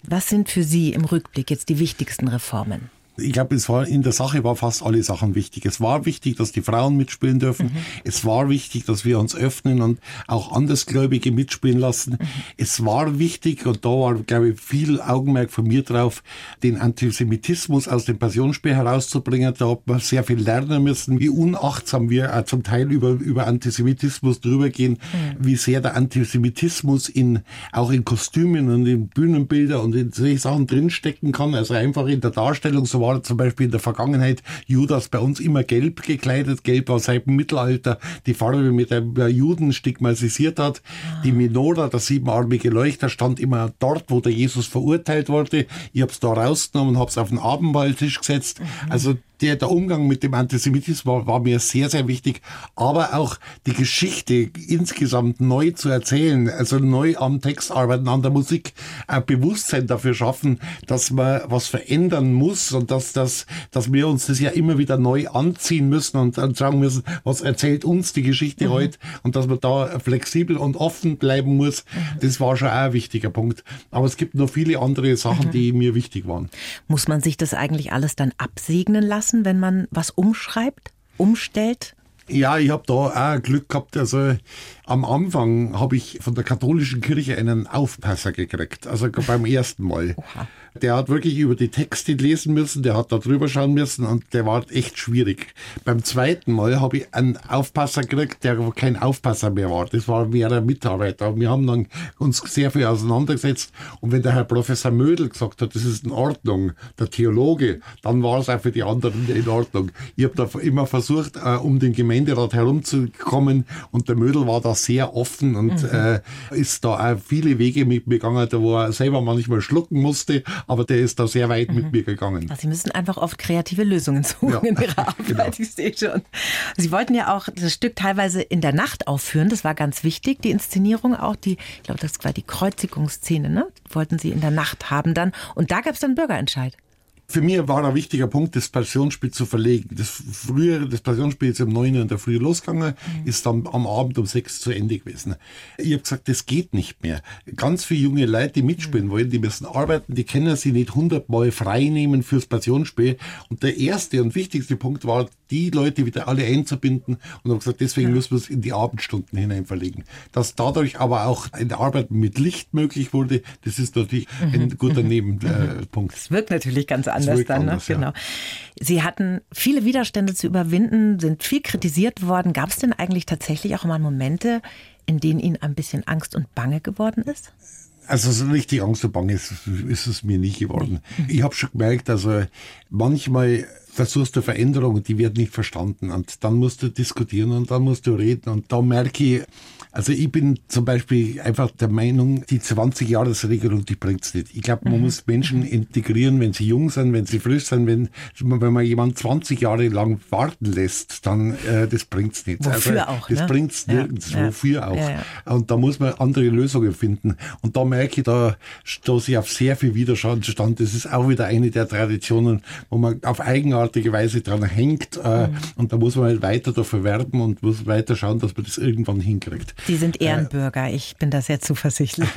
Was sind für Sie im Rückblick jetzt die wichtigsten Reformen? Ich glaube, es war in der Sache war fast alle Sachen wichtig. Es war wichtig, dass die Frauen mitspielen dürfen. Mhm. Es war wichtig, dass wir uns öffnen und auch Andersgläubige mitspielen lassen. Mhm. Es war wichtig, und da war, glaube ich, viel Augenmerk von mir drauf, den Antisemitismus aus dem Passionsspiel herauszubringen. Da hat man sehr viel lernen müssen, wie unachtsam wir zum Teil über, über Antisemitismus drüber gehen, mhm. wie sehr der Antisemitismus in, auch in Kostümen und in Bühnenbilder und in solche Sachen drinstecken kann. Also einfach in der Darstellung so war zum Beispiel in der Vergangenheit Judas bei uns immer gelb gekleidet. Gelb war seit dem Mittelalter die Farbe, mit der Juden stigmatisiert hat. Die Minora, der siebenarmige Leuchter, stand immer dort, wo der Jesus verurteilt wurde. Ich habe es da rausgenommen, habe es auf den Abendmahltisch gesetzt. Mhm. Also der, der Umgang mit dem Antisemitismus war, war, mir sehr, sehr wichtig. Aber auch die Geschichte insgesamt neu zu erzählen, also neu am Text arbeiten, an der Musik, ein Bewusstsein dafür schaffen, dass man was verändern muss und dass, dass, dass wir uns das ja immer wieder neu anziehen müssen und dann sagen müssen, was erzählt uns die Geschichte mhm. heute und dass man da flexibel und offen bleiben muss. Mhm. Das war schon auch ein wichtiger Punkt. Aber es gibt noch viele andere Sachen, mhm. die mir wichtig waren. Muss man sich das eigentlich alles dann absegnen lassen? lassen, wenn man was umschreibt, umstellt? Ja, ich habe da auch Glück gehabt. Also am Anfang habe ich von der katholischen Kirche einen Aufpasser gekriegt, also beim ersten Mal. Oha. Der hat wirklich über die Texte lesen müssen, der hat da drüber schauen müssen und der war echt schwierig. Beim zweiten Mal habe ich einen Aufpasser gekriegt, der kein Aufpasser mehr war. Das war mehr ein Mitarbeiter. Wir haben dann uns sehr viel auseinandergesetzt und wenn der Herr Professor Mödel gesagt hat, das ist in Ordnung, der Theologe, dann war es auch für die anderen in Ordnung. Ich habe da immer versucht, äh, um den Gemeinderat herumzukommen und der Mödel war da sehr offen und mhm. äh, ist da auch viele Wege mit mir gegangen, wo er selber manchmal schlucken musste, aber der ist da sehr weit mhm. mit mir gegangen. Also Sie müssen einfach oft kreative Lösungen suchen ja, in Ihrer Arbeit, genau. ich sehe schon. Sie wollten ja auch das Stück teilweise in der Nacht aufführen, das war ganz wichtig, die Inszenierung auch, die, ich glaube, das war die Kreuzigungsszene, ne? Wollten Sie in der Nacht haben dann und da gab es dann Bürgerentscheid. Für mich war ein wichtiger Punkt, das Passionsspiel zu verlegen. Das frühere, das Passionsspiel ist um neun in der Früh losgegangen, mhm. ist dann am Abend um sechs zu Ende gewesen. Ich habe gesagt, das geht nicht mehr. Ganz viele junge Leute, die mitspielen mhm. wollen, die müssen arbeiten, die können sich nicht hundertmal frei nehmen fürs Passionsspiel. Und der erste und wichtigste Punkt war, die Leute wieder alle einzubinden und habe gesagt, deswegen ja. müssen wir es in die Abendstunden hinein verlegen. Dass dadurch aber auch eine Arbeit mit Licht möglich wurde, das ist natürlich mhm. ein guter mhm. Nebenpunkt. Es wirkt natürlich ganz anders dann, ne? anders, ne? genau. Sie hatten viele Widerstände zu überwinden, sind viel kritisiert worden. Gab es denn eigentlich tatsächlich auch mal Momente, in denen Ihnen ein bisschen Angst und Bange geworden ist? Also so richtig Angst und Bange ist, ist es mir nicht geworden. Ich habe schon gemerkt, also manchmal versuchst du Veränderungen, die werden nicht verstanden. Und dann musst du diskutieren und dann musst du reden. Und da merke ich, also ich bin zum Beispiel einfach der Meinung, die 20-Jahres-Regelung, die bringt's nicht. Ich glaube, man mhm. muss Menschen integrieren, wenn sie jung sind, wenn sie frisch sind. Wenn, wenn man jemanden 20 Jahre lang warten lässt, dann äh, das bringt's nicht. Wofür also, auch, Das ne? bringt's nirgends. Ja, Wofür auch. Ja, ja. Und da muss man andere Lösungen finden. Und da merke ich, da stoße ich auf sehr viel Widerstand. Das ist auch wieder eine der Traditionen, wo man auf eigenartige Weise dran hängt. Äh, mhm. Und da muss man halt weiter dafür werben und muss weiter schauen, dass man das irgendwann hinkriegt. Die sind Ehrenbürger. Ich bin da sehr zuversichtlich.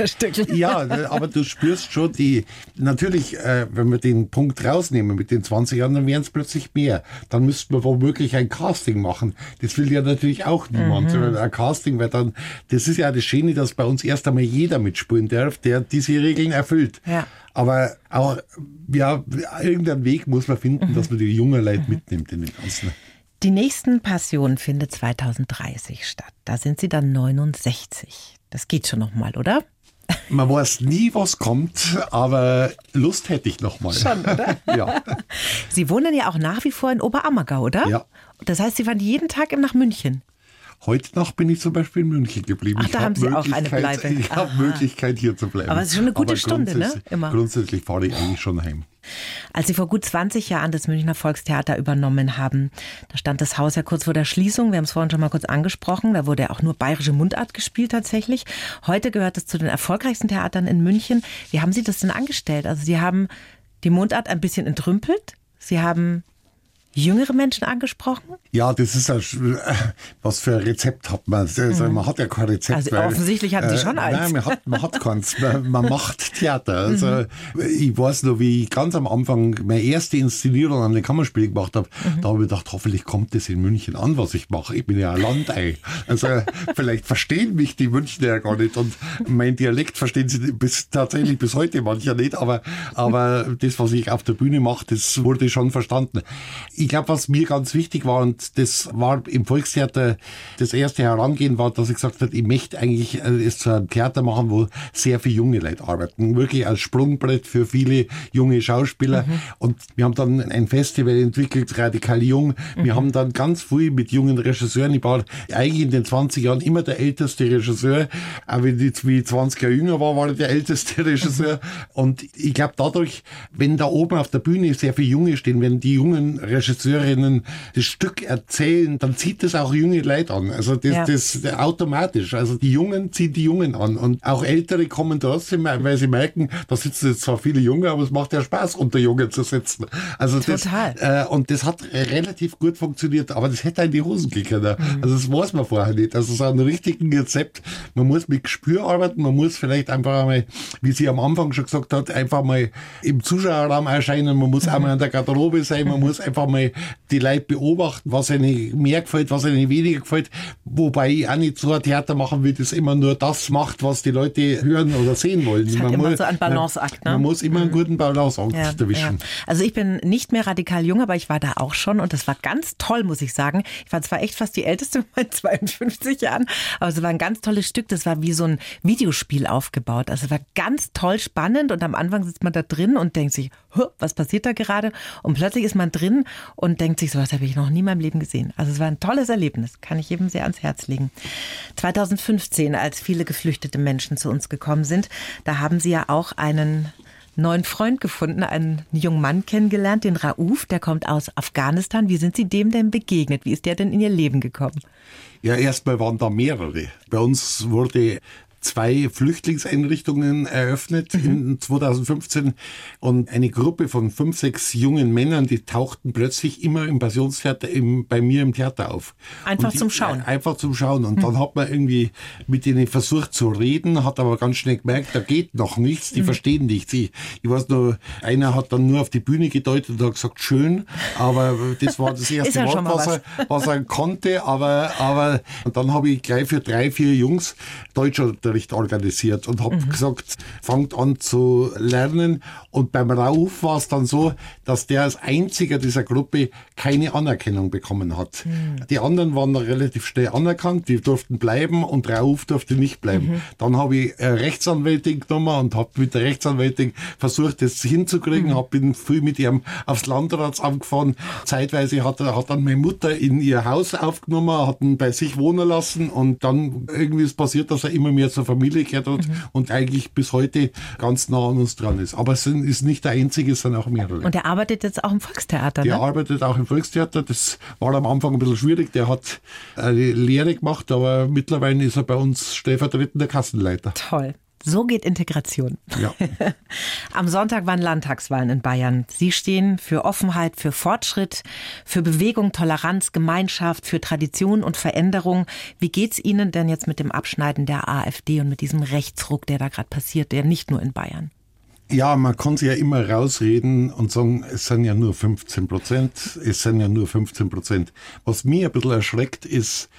Ja, aber du spürst schon die, natürlich, äh, wenn wir den Punkt rausnehmen mit den 20 Jahren, dann wären es plötzlich mehr. Dann müssten wir womöglich ein Casting machen. Das will ja natürlich auch niemand. Mhm. Ein Casting, weil dann, das ist ja das Schöne, dass bei uns erst einmal jeder mitspielen darf, der diese Regeln erfüllt. Ja. Aber auch, ja, irgendeinen Weg muss man finden, mhm. dass man die jungen Leute mhm. mitnimmt in den ganzen. Die nächsten Passion findet 2030 statt. Da sind Sie dann 69. Das geht schon noch mal, oder? Man weiß nie, was kommt, aber Lust hätte ich noch mal. Schon, oder? ja. Sie wohnen ja auch nach wie vor in Oberammergau, oder? Ja. Das heißt, Sie fahren jeden Tag nach München. Heute Nacht bin ich zum Beispiel in München geblieben. Ach, da haben Sie auch eine Bleibe. Ich habe Möglichkeit, hier zu bleiben. Aber es ist schon eine gute Stunde, ne? Immer. Grundsätzlich fahre ich eigentlich schon heim. Als Sie vor gut 20 Jahren das Münchner Volkstheater übernommen haben, da stand das Haus ja kurz vor der Schließung. Wir haben es vorhin schon mal kurz angesprochen. Da wurde ja auch nur bayerische Mundart gespielt tatsächlich. Heute gehört es zu den erfolgreichsten Theatern in München. Wie haben Sie das denn angestellt? Also Sie haben die Mundart ein bisschen entrümpelt. Sie haben jüngere Menschen angesprochen? Ja, das ist ein, was für ein Rezept hat man. Also. Man hat ja kein Rezept. Also weil, offensichtlich hatten Sie schon äh, eins. Nein, man hat, man hat keins. Man, man macht Theater. Also mhm. ich weiß noch, wie ich ganz am Anfang meine erste Inszenierung an den Kammerspiel gemacht habe. Mhm. Da habe ich gedacht, hoffentlich kommt das in München an, was ich mache. Ich bin ja ein Landei. Also vielleicht verstehen mich die Münchner ja gar nicht und mein Dialekt verstehen sie bis, tatsächlich bis heute mancher nicht. Aber, aber das, was ich auf der Bühne mache, das wurde schon verstanden. Ich glaube, was mir ganz wichtig war, und das war im Volkstheater das erste Herangehen, war, dass ich gesagt habe, ich möchte eigentlich äh, es zu einem Theater machen, wo sehr viele junge Leute arbeiten. Wirklich als Sprungbrett für viele junge Schauspieler. Mhm. Und wir haben dann ein Festival entwickelt, Radikal Jung. Wir mhm. haben dann ganz viel mit jungen Regisseuren. Ich war eigentlich in den 20 Jahren immer der älteste Regisseur. Aber wenn ich wie 20 Jahre jünger war, war ich der älteste Regisseur. Mhm. Und ich glaube dadurch, wenn da oben auf der Bühne sehr viele Junge stehen, wenn die jungen Regisseure Regisseurinnen das Stück erzählen, dann zieht das auch junge Leute an. Also das, ja. das automatisch. Also die Jungen ziehen die Jungen an. Und auch Ältere kommen trotzdem, weil sie merken, da sitzen jetzt zwar viele Junge, aber es macht ja Spaß, unter Jungen zu sitzen. Also Total. Das, äh, und das hat relativ gut funktioniert, aber das hätte in die Hosen gekriegt. Mhm. Also das weiß man vorher nicht. Also so ein richtigen Rezept. Man muss mit Gespür arbeiten, man muss vielleicht einfach einmal, wie sie am Anfang schon gesagt hat, einfach mal im Zuschauerraum erscheinen, man muss mhm. auch mal an der Garderobe sein, man muss einfach mal mal die Leute beobachten, was ihnen mehr gefällt, was ihnen weniger gefällt. Wobei ich auch nicht so ein Theater machen will, das immer nur das macht, was die Leute hören oder sehen wollen. Das man immer muss, so ein Balanceakt. Ne? Man muss immer einen mhm. guten Balanceakt ja, erwischen. Ja. Also ich bin nicht mehr radikal jung, aber ich war da auch schon und das war ganz toll, muss ich sagen. Ich war zwar echt fast die Älteste mit 52 Jahren, aber es war ein ganz tolles Stück. Das war wie so ein Videospiel aufgebaut. Also es war ganz toll spannend und am Anfang sitzt man da drin und denkt sich, was passiert da gerade? Und plötzlich ist man drin und denkt sich, sowas habe ich noch nie in meinem Leben gesehen. Also es war ein tolles Erlebnis, kann ich jedem sehr ans Herz legen. 2015, als viele geflüchtete Menschen zu uns gekommen sind, da haben Sie ja auch einen neuen Freund gefunden, einen jungen Mann kennengelernt, den Rauf, der kommt aus Afghanistan. Wie sind Sie dem denn begegnet? Wie ist der denn in Ihr Leben gekommen? Ja, erstmal waren da mehrere. Bei uns wurde zwei Flüchtlingseinrichtungen eröffnet mhm. in 2015 und eine Gruppe von fünf, sechs jungen Männern, die tauchten plötzlich immer im Passionstheater im, bei mir im Theater auf. Einfach die, zum Schauen. Einfach zum Schauen. Und mhm. dann hat man irgendwie mit denen versucht zu reden, hat aber ganz schnell gemerkt, da geht noch nichts, die mhm. verstehen nichts. Ich, ich weiß nur, einer hat dann nur auf die Bühne gedeutet und hat gesagt, schön, aber das war das erste Wort, was, was. Er, was er konnte, aber, aber und dann habe ich gleich für drei, vier Jungs Deutscher Unterricht organisiert und habe mhm. gesagt, fangt an zu lernen. Und beim Rauf war es dann so, dass der als einziger dieser Gruppe keine Anerkennung bekommen hat. Mhm. Die anderen waren relativ schnell anerkannt, die durften bleiben und Rauf durfte nicht bleiben. Mhm. Dann habe ich eine Rechtsanwältin genommen und habe mit der Rechtsanwältin versucht, das hinzukriegen, mhm. habe bin viel mit ihrem aufs Landratsamt gefahren. Zeitweise hat, hat dann meine Mutter in ihr Haus aufgenommen, hat ihn bei sich wohnen lassen und dann irgendwie ist passiert, dass er immer mehr zur Familie gehört hat mhm. und eigentlich bis heute ganz nah an uns dran ist. Aber es ist nicht der einzige, es sind auch mehrere. Und er arbeitet jetzt auch im Volkstheater, Der ne? arbeitet auch im Volkstheater. Das war am Anfang ein bisschen schwierig. Der hat eine Lehre gemacht, aber mittlerweile ist er bei uns stellvertretender Kassenleiter. Toll. So geht Integration. Ja. Am Sonntag waren Landtagswahlen in Bayern. Sie stehen für Offenheit, für Fortschritt, für Bewegung, Toleranz, Gemeinschaft, für Tradition und Veränderung. Wie geht's Ihnen denn jetzt mit dem Abschneiden der AfD und mit diesem Rechtsruck, der da gerade passiert, der nicht nur in Bayern? Ja, man kann sich ja immer rausreden und sagen, es sind ja nur 15 Prozent, es sind ja nur 15 Prozent. Was mir ein bisschen erschreckt ist,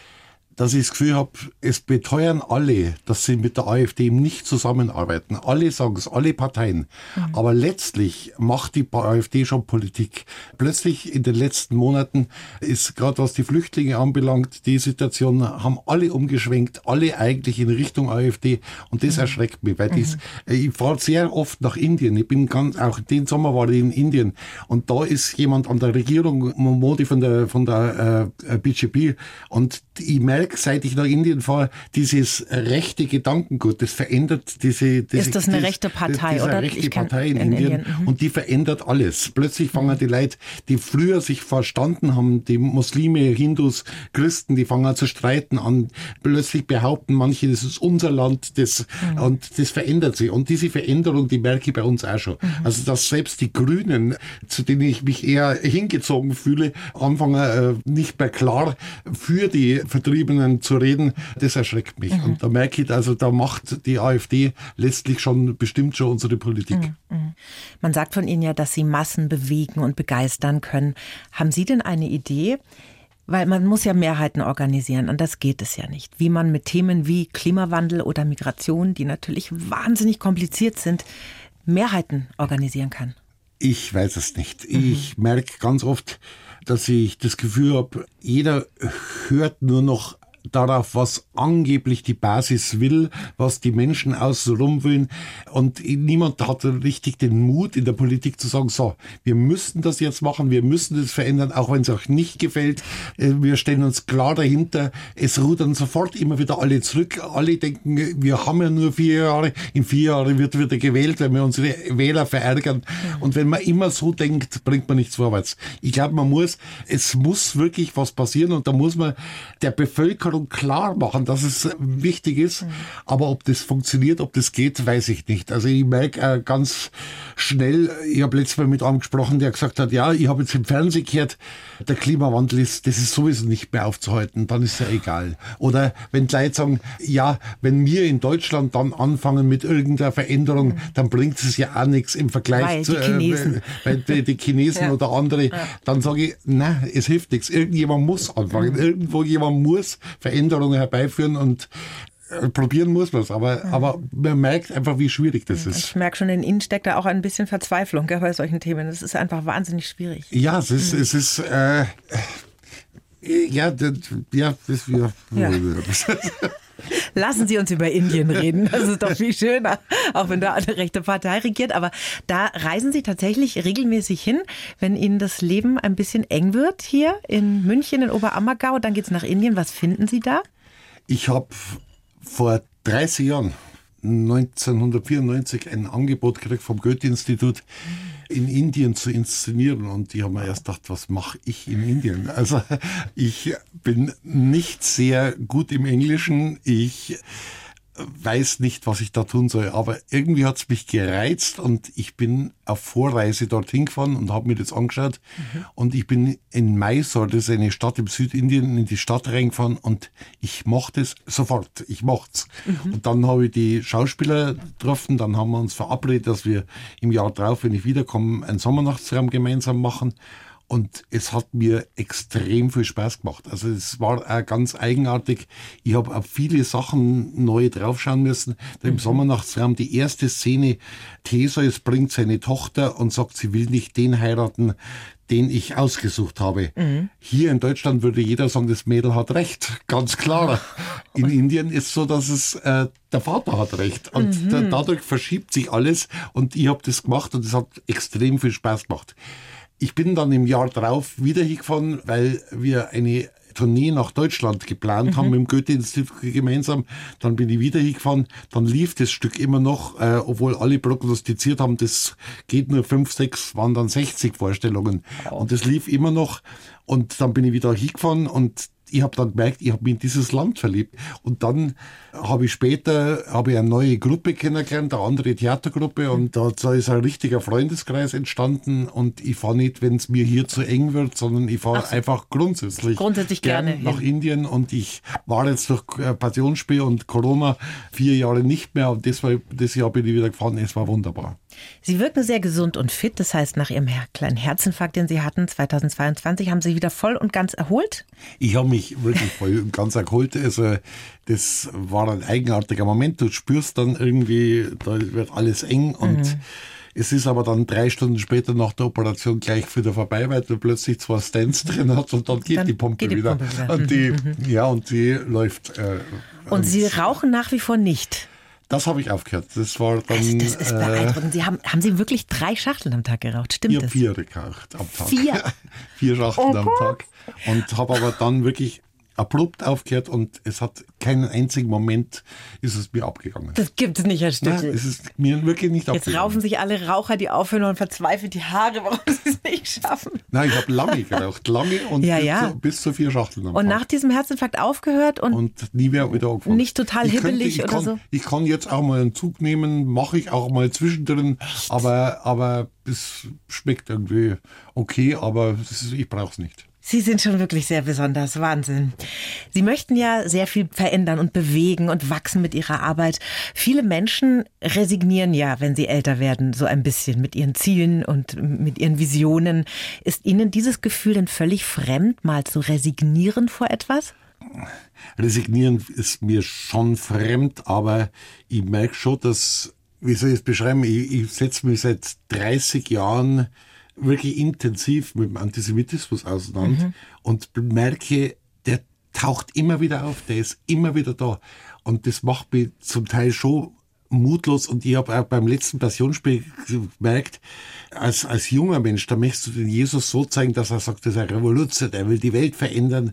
dass ich das Gefühl habe, es beteuern alle, dass sie mit der AfD nicht zusammenarbeiten. Alle sagen es, alle Parteien. Mhm. Aber letztlich macht die AfD schon Politik. Plötzlich in den letzten Monaten ist gerade was die Flüchtlinge anbelangt, die Situation haben alle umgeschwenkt, alle eigentlich in Richtung AfD. Und das mhm. erschreckt mich, weil mhm. dies, ich fahre sehr oft nach Indien. Ich bin ganz, auch den Sommer war ich in Indien. Und da ist jemand an der Regierung, Modi von der, von der äh, BJP. Und ich merke, seit ich nach Indien fahre, dieses rechte Gedankengut, das verändert diese... diese ist das eine rechte Partei, das, oder? Rechte Partei in, in Indien, Indien. Mhm. und die verändert alles. Plötzlich fangen die Leute, die früher sich verstanden haben, die Muslime, Hindus, Christen, die fangen zu streiten an. Plötzlich behaupten manche, das ist unser Land, das, mhm. und das verändert sich. Und diese Veränderung, die merke ich bei uns auch schon. Mhm. Also, dass selbst die Grünen, zu denen ich mich eher hingezogen fühle, anfangen äh, nicht mehr klar für die Vertriebenen Meinungen zu reden, das erschreckt mich. Mhm. Und da merke ich, also da macht die AfD letztlich schon bestimmt schon unsere Politik. Mhm. mhm. Man sagt von Ihnen ja, dass Sie Massen bewegen und begeistern können. Haben Sie denn eine Idee? Weil man muss ja Mehrheiten organisieren und das geht es ja nicht. Wie man mit Themen wie Klimawandel oder Migration, die natürlich wahnsinnig kompliziert sind, Mehrheiten organisieren kann. Ich weiß es nicht. Mhm. Ich merke ganz oft, dass ich das Gefühl habe, jeder hört nur noch darauf, was angeblich die Basis will, was die Menschen außenrum wollen. Und niemand hat richtig den Mut in der Politik zu sagen, so, wir müssen das jetzt machen, wir müssen das verändern, auch wenn es auch nicht gefällt. Äh, wir stellen uns klar dahinter. Es rudern sofort immer wieder alle zurück. Alle denken, wir haben ja nur vier Jahre. In vier Jahren wird wieder gewählt, wenn wir unsere Wähler verärgern. Und wenn man immer so denkt, bringt man nichts vorwärts. Ich glaube, man muss, es muss wirklich was passieren und da muss man der Bevölkerung Bevölkerung klar machen, dass es wichtig ist. Mhm. Aber ob das funktioniert, ob das geht, weiß ich nicht. Also ich merke äh, ganz schnell, ich habe letztes Mal mit einem gesprochen, der gesagt hat, ja, ich habe jetzt im Fernsehen gehört, der Klimawandel ist, das ist sowieso nicht mehr aufzuhalten, dann ist ja egal. Oder wenn Leute sagen, ja, wenn wir in Deutschland dann anfangen mit irgendeiner Veränderung, mhm. dann bringt es ja auch nichts im Vergleich weil zu die Chinesen, äh, die, die Chinesen ja. oder andere. Ja. Dann sage ich, nein, es hilft nichts. Irgendjemand muss anfangen. Mhm. Irgendwo jemand muss Veränderungen herbeiführen und äh, probieren muss man es, aber, mhm. aber man merkt einfach, wie schwierig das ist. Ich merke schon, in Ihnen steckt da auch ein bisschen Verzweiflung gell, bei solchen Themen. Das ist einfach wahnsinnig schwierig. Ja, es ist, mhm. es ist äh, ja, das, ja, das, ja. ja. Lassen Sie uns über Indien reden. Das ist doch viel schöner, auch wenn da eine rechte Partei regiert. Aber da reisen Sie tatsächlich regelmäßig hin, wenn Ihnen das Leben ein bisschen eng wird hier in München, in Oberammergau. Dann geht es nach Indien. Was finden Sie da? Ich habe vor 30 Jahren, 1994, ein Angebot gekriegt vom Goethe-Institut in Indien zu inszenieren. Und ich habe mir erst gedacht, was mache ich in Indien? Also ich bin nicht sehr gut im Englischen. Ich weiß nicht, was ich da tun soll, aber irgendwie hat es mich gereizt und ich bin auf Vorreise dorthin gefahren und habe mir das angeschaut. Mhm. Und ich bin in Mysore, das ist eine Stadt im Südindien, in die Stadt reingefahren und ich mochte es sofort. Ich mochte Mhm. Und dann habe ich die Schauspieler getroffen, dann haben wir uns verabredet, dass wir im Jahr drauf, wenn ich wiederkomme, einen Sommernachtsraum gemeinsam machen. Und es hat mir extrem viel Spaß gemacht. Also es war auch ganz eigenartig. Ich habe auf viele Sachen neu draufschauen müssen. Da Im mhm. Sommernachtsraum die erste Szene, Theseus bringt seine Tochter und sagt, sie will nicht den heiraten, den ich ausgesucht habe. Mhm. Hier in Deutschland würde jeder sagen, das Mädel hat recht, ganz klar. In Indien ist so, dass es äh, der Vater hat recht und mhm. dadurch verschiebt sich alles und ich habe das gemacht und es hat extrem viel Spaß gemacht. Ich bin dann im Jahr drauf wieder hingefahren, weil wir eine Tournee nach Deutschland geplant mhm. haben mit dem Goethe-Institut gemeinsam. Dann bin ich wieder hingefahren. Dann lief das Stück immer noch, äh, obwohl alle prognostiziert haben, das geht nur fünf, sechs, waren dann 60 Vorstellungen. Wow. Und das lief immer noch. Und dann bin ich wieder hingefahren und ich habe dann gemerkt, ich habe mich in dieses Land verliebt. Und dann habe ich später habe ich eine neue Gruppe kennengelernt, eine andere Theatergruppe. Und da, ist ein richtiger Freundeskreis entstanden. Und ich fahre nicht, wenn es mir hier zu eng wird, sondern ich fahre so. einfach grundsätzlich, grundsätzlich gerne nach. Indien. Und ich war jetzt durch äh, Passionsspiel und Corona vier Jahre nicht mehr. Und das, war, das Jahr bin ich wieder gefahren. Es war wunderbar. Sie wirken sehr gesund und fit. Das heißt, nach Ihrem kleinen Herzinfarkt, den Sie hatten 2022, haben Sie wieder voll und ganz erholt? Ich habe mich wirklich voll und ganz erholt. Also das war ein eigenartiger Moment. Du spürst dann irgendwie, da wird alles eng und mhm. Es ist aber dann drei Stunden später nach der Operation gleich wieder vorbei, weil du plötzlich zwei Stents drin hast und dann geht dann die Pumpe geht die wieder. Pumpe wieder. Und die, mhm. ja, und die läuft. Äh, und Sie rauchen nach wie vor nicht? Das habe ich aufgehört. Das war dann. Also das ist beeindruckend. Sie haben, haben Sie wirklich drei Schachteln am Tag geraucht? Stimmt ja, das? Vier geraucht am Tag. Vier? vier Schachteln oh am Tag. Und habe aber dann wirklich abrupt aufgehört und es hat keinen einzigen Moment ist es mir abgegangen. Das gibt es nicht, Herr Stückel. Nein, es ist mir wirklich nicht Jetzt abgegangen. Jetzt raufen sich alle Raucher, die aufhören und verzweifelt die Haare, warum sie es nicht schaffen. Nein, ich habe lange geraucht, lange und ja, bis, ja. Zu, bis zu vier Schachteln Und Tag. nach diesem Herzinfarkt aufgehört und, und nie mehr wieder angefangen. Nicht total ich hibbelig könnte, oder kann, so? Ich kann jetzt auch mal einen Zug nehmen, mache ich auch mal zwischendrin, Echt? aber aber es schmeckt irgendwie okay, aber ich brauche es nicht. Sie sind schon wirklich sehr besonders. Wahnsinn. Sie möchten ja sehr viel verändern und bewegen und wachsen mit Ihrer Arbeit. Viele Menschen resignieren ja, wenn sie älter werden, so ein bisschen mit ihren Zielen und mit ihren Visionen. Ist Ihnen dieses Gefühl denn völlig fremd, mal zu resignieren vor etwas? Resignieren ist mir schon fremd, aber ich merke schon, dass, wie soll ich es beschreiben, ich, ich setze mich seit 30 Jahren wirklich intensiv mit dem Antisemitismus auseinander mhm. und merke, der taucht immer wieder auf, der ist immer wieder da. Und das macht mich zum Teil schon mutlos und ich habe auch beim letzten Passionsspiel gemerkt, als, als junger Mensch, da möchtest du den Jesus so zeigen, dass er sagt, das ist ein Revolution, der will die Welt verändern.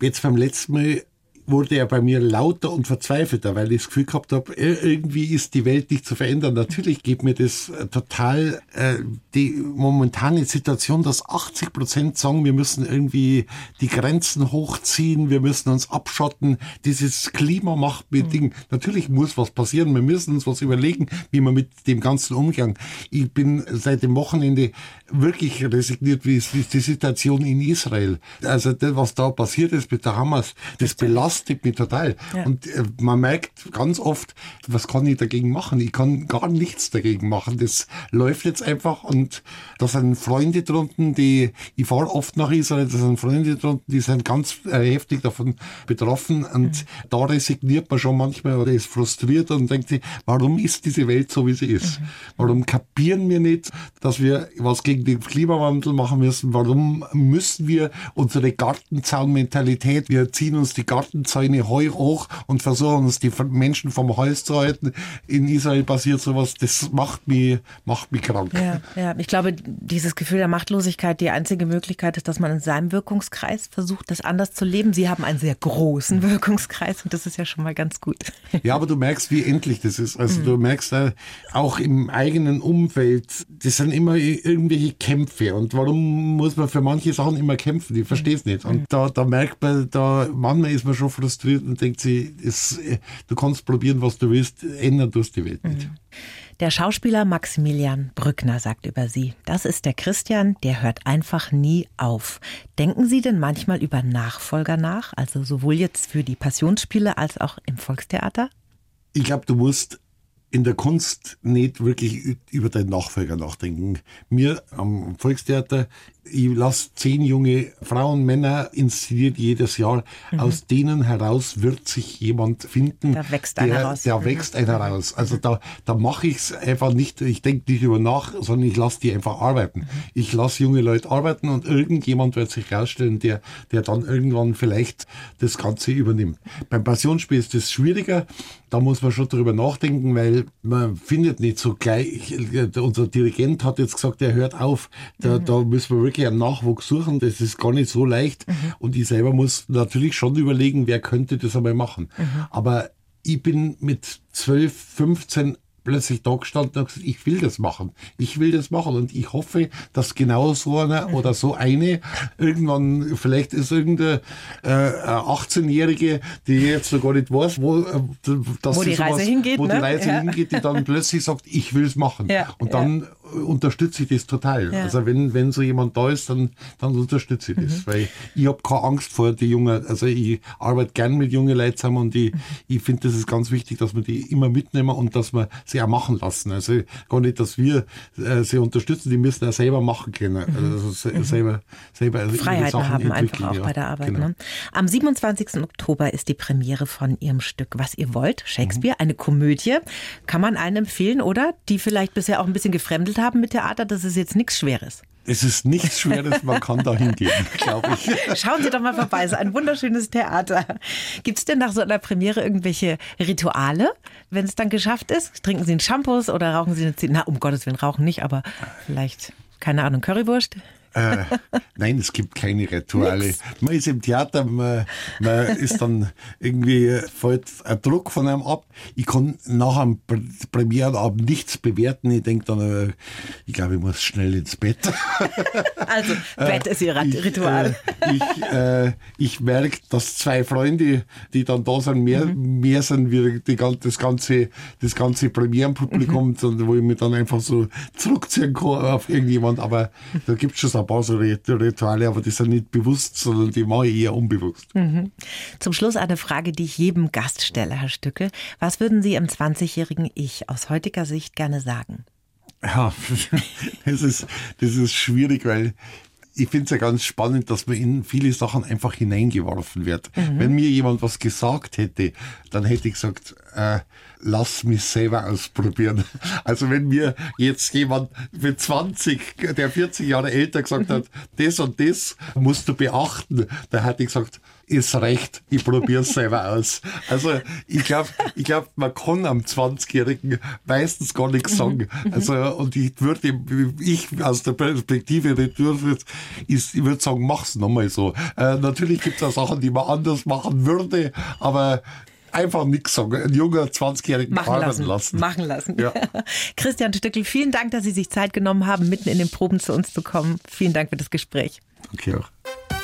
Jetzt beim letzten Mal wurde er bei mir lauter und verzweifelter, weil ich das Gefühl gehabt habe, irgendwie ist die Welt nicht zu verändern. Natürlich geht mir das äh, total äh, die momentane Situation, dass 80 Prozent sagen, wir müssen irgendwie die Grenzen hochziehen, wir müssen uns abschotten. Dieses Klima macht mit mhm. Dingen. Natürlich muss was passieren. Wir müssen uns was überlegen, wie wir mit dem Ganzen umgehen. Ich bin seit dem Wochenende wirklich resigniert, wie ist die Situation in Israel. Also das, was da passiert ist mit der Hamas, das belastet belastet mich total. Ja. Und äh, man merkt ganz oft, was kann ich dagegen machen? Ich kann gar nichts dagegen machen. Das läuft jetzt einfach und da sind Freunde drunten, die, ich fahre oft nach Israel, da sind Freunde drunten, die sind ganz äh, heftig davon betroffen und mhm. da resigniert man schon manchmal oder ist frustriert und denkt sich, warum ist diese Welt so, wie sie ist? Mhm. Warum kapieren wir nicht, dass wir was gegen den Klimawandel machen müssen? Warum müssen wir unsere Gartenzaunmentalität, wir ziehen uns die Garten seine Heu hoch und versuchen uns die Menschen vom Hals zu halten. In Israel passiert sowas, das macht mich, macht mich krank. Ja, ja, ich glaube, dieses Gefühl der Machtlosigkeit, die einzige Möglichkeit ist, dass man in seinem Wirkungskreis versucht, das anders zu leben. Sie haben einen sehr großen Wirkungskreis und das ist ja schon mal ganz gut. Ja, aber du merkst, wie endlich das ist. Also mhm. du merkst auch im eigenen Umfeld, das sind immer irgendwelche Kämpfe. Und warum muss man für manche Sachen immer kämpfen? Ich verstehe es nicht. Und mhm. da, da merkt man, da manchmal ist man schon frustriert und denkt sie, es, du kannst probieren, was du willst, ändern tust die Welt nicht. Mhm. Der Schauspieler Maximilian Brückner sagt über Sie, das ist der Christian, der hört einfach nie auf. Denken Sie denn manchmal über Nachfolger nach, also sowohl jetzt für die Passionsspiele als auch im Volkstheater? Ich glaube, du musst in der Kunst nicht wirklich über deinen Nachfolger nachdenken. Mir am Volkstheater ich lasse zehn junge Frauen, Männer inszeniert jedes Jahr. Mhm. Aus denen heraus wird sich jemand finden. Da wächst einer raus. Der mhm. wächst einer raus. Also da, da mache ich es einfach nicht, ich denke nicht über nach, sondern ich lasse die einfach arbeiten. Mhm. Ich lasse junge Leute arbeiten und irgendjemand wird sich herausstellen, der, der dann irgendwann vielleicht das Ganze übernimmt. Beim Passionsspiel ist das schwieriger. Da muss man schon drüber nachdenken, weil man findet nicht so gleich. Unser Dirigent hat jetzt gesagt, er hört auf. Da, mhm. da müssen wir wirklich wirklich einen Nachwuchs suchen. Das ist gar nicht so leicht. Mhm. Und ich selber muss natürlich schon überlegen, wer könnte das einmal machen. Mhm. Aber ich bin mit 12, 15 plötzlich da gestanden und gesagt, ich will das machen. Ich will das machen. Und ich hoffe, dass genau so einer oder so eine irgendwann, vielleicht ist irgendeine äh, 18-Jährige, die jetzt noch gar nicht weiß, wo, äh, dass wo die Reise hingeht, wo ne? die Reise ja. hingeht, die dann plötzlich sagt, ich will es machen. Ja. Und dann ja unterstütze ich das total. Ja. Also wenn, wenn so jemand da ist, dann, dann unterstütze ich das. Mhm. Weil ich habe keine Angst vor die Jungen, also ich arbeite gern mit jungen Leuten zusammen und ich, mhm. ich finde, das ist ganz wichtig, dass wir die immer mitnehmen und dass wir sie auch machen lassen. Also gar nicht, dass wir äh, sie unterstützen, die müssen auch selber machen können. Mhm. Also mhm. selber, selber Freiheiten haben einfach auch ja. bei der Arbeit. Genau. Ne? Am 27. Oktober ist die Premiere von Ihrem Stück Was ihr wollt, Shakespeare, mhm. eine Komödie. Kann man allen empfehlen, oder? Die vielleicht bisher auch ein bisschen gefremdelt haben mit Theater, das ist jetzt nichts Schweres. Es ist nichts Schweres, man kann da hingehen, glaube ich. Schauen Sie doch mal vorbei, es ist ein wunderschönes Theater. Gibt es denn nach so einer Premiere irgendwelche Rituale, wenn es dann geschafft ist? Trinken Sie einen Shampoos oder rauchen Sie eine Zigarette? Na, um Gottes Willen, rauchen nicht, aber vielleicht, keine Ahnung, Currywurst? Äh, nein, es gibt keine Rituale. Nix. Man ist im Theater, man, man ist dann irgendwie, fällt ein Druck von einem ab. Ich kann nach einem Premierenabend nichts bewerten. Ich denke dann, äh, ich glaube, ich muss schnell ins Bett. Also, Bett ist Ihr Ritual. Äh, ich, äh, ich merke, dass zwei Freunde, die dann da sind, mehr, mhm. mehr sind wie die, das ganze, das ganze Premierenpublikum, mhm. wo ich mich dann einfach so zurückziehen kann auf irgendjemand. Aber da gibt es schon so ein paar so Rituale, aber die sind nicht bewusst, sondern die mache ich eher unbewusst. Mhm. Zum Schluss eine Frage, die ich jedem Gast stelle, Herr Stücke. Was würden Sie im 20-jährigen Ich aus heutiger Sicht gerne sagen? Ja, das ist, das ist schwierig, weil ich finde es ja ganz spannend, dass man in viele Sachen einfach hineingeworfen wird. Mhm. Wenn mir jemand was gesagt hätte, dann hätte ich gesagt, äh, lass mich selber ausprobieren. Also wenn mir jetzt jemand mit 20, der 40 Jahre älter gesagt hat, das und das musst du beachten, da hätte ich gesagt, ist recht, ich probiere es selber aus. Also ich glaube, ich glaub, man kann am 20-Jährigen meistens gar nichts sagen. Also und ich würde, ich aus der Perspektive ist, ich würde sagen, mach's nochmal so. Äh, natürlich gibt es auch Sachen, die man anders machen würde, aber einfach nichts sagen. Ein junger 20-Jährigen machen lassen. lassen. Machen lassen. Ja. Christian Stückel, vielen Dank, dass Sie sich Zeit genommen haben, mitten in den Proben zu uns zu kommen. Vielen Dank für das Gespräch. Danke auch.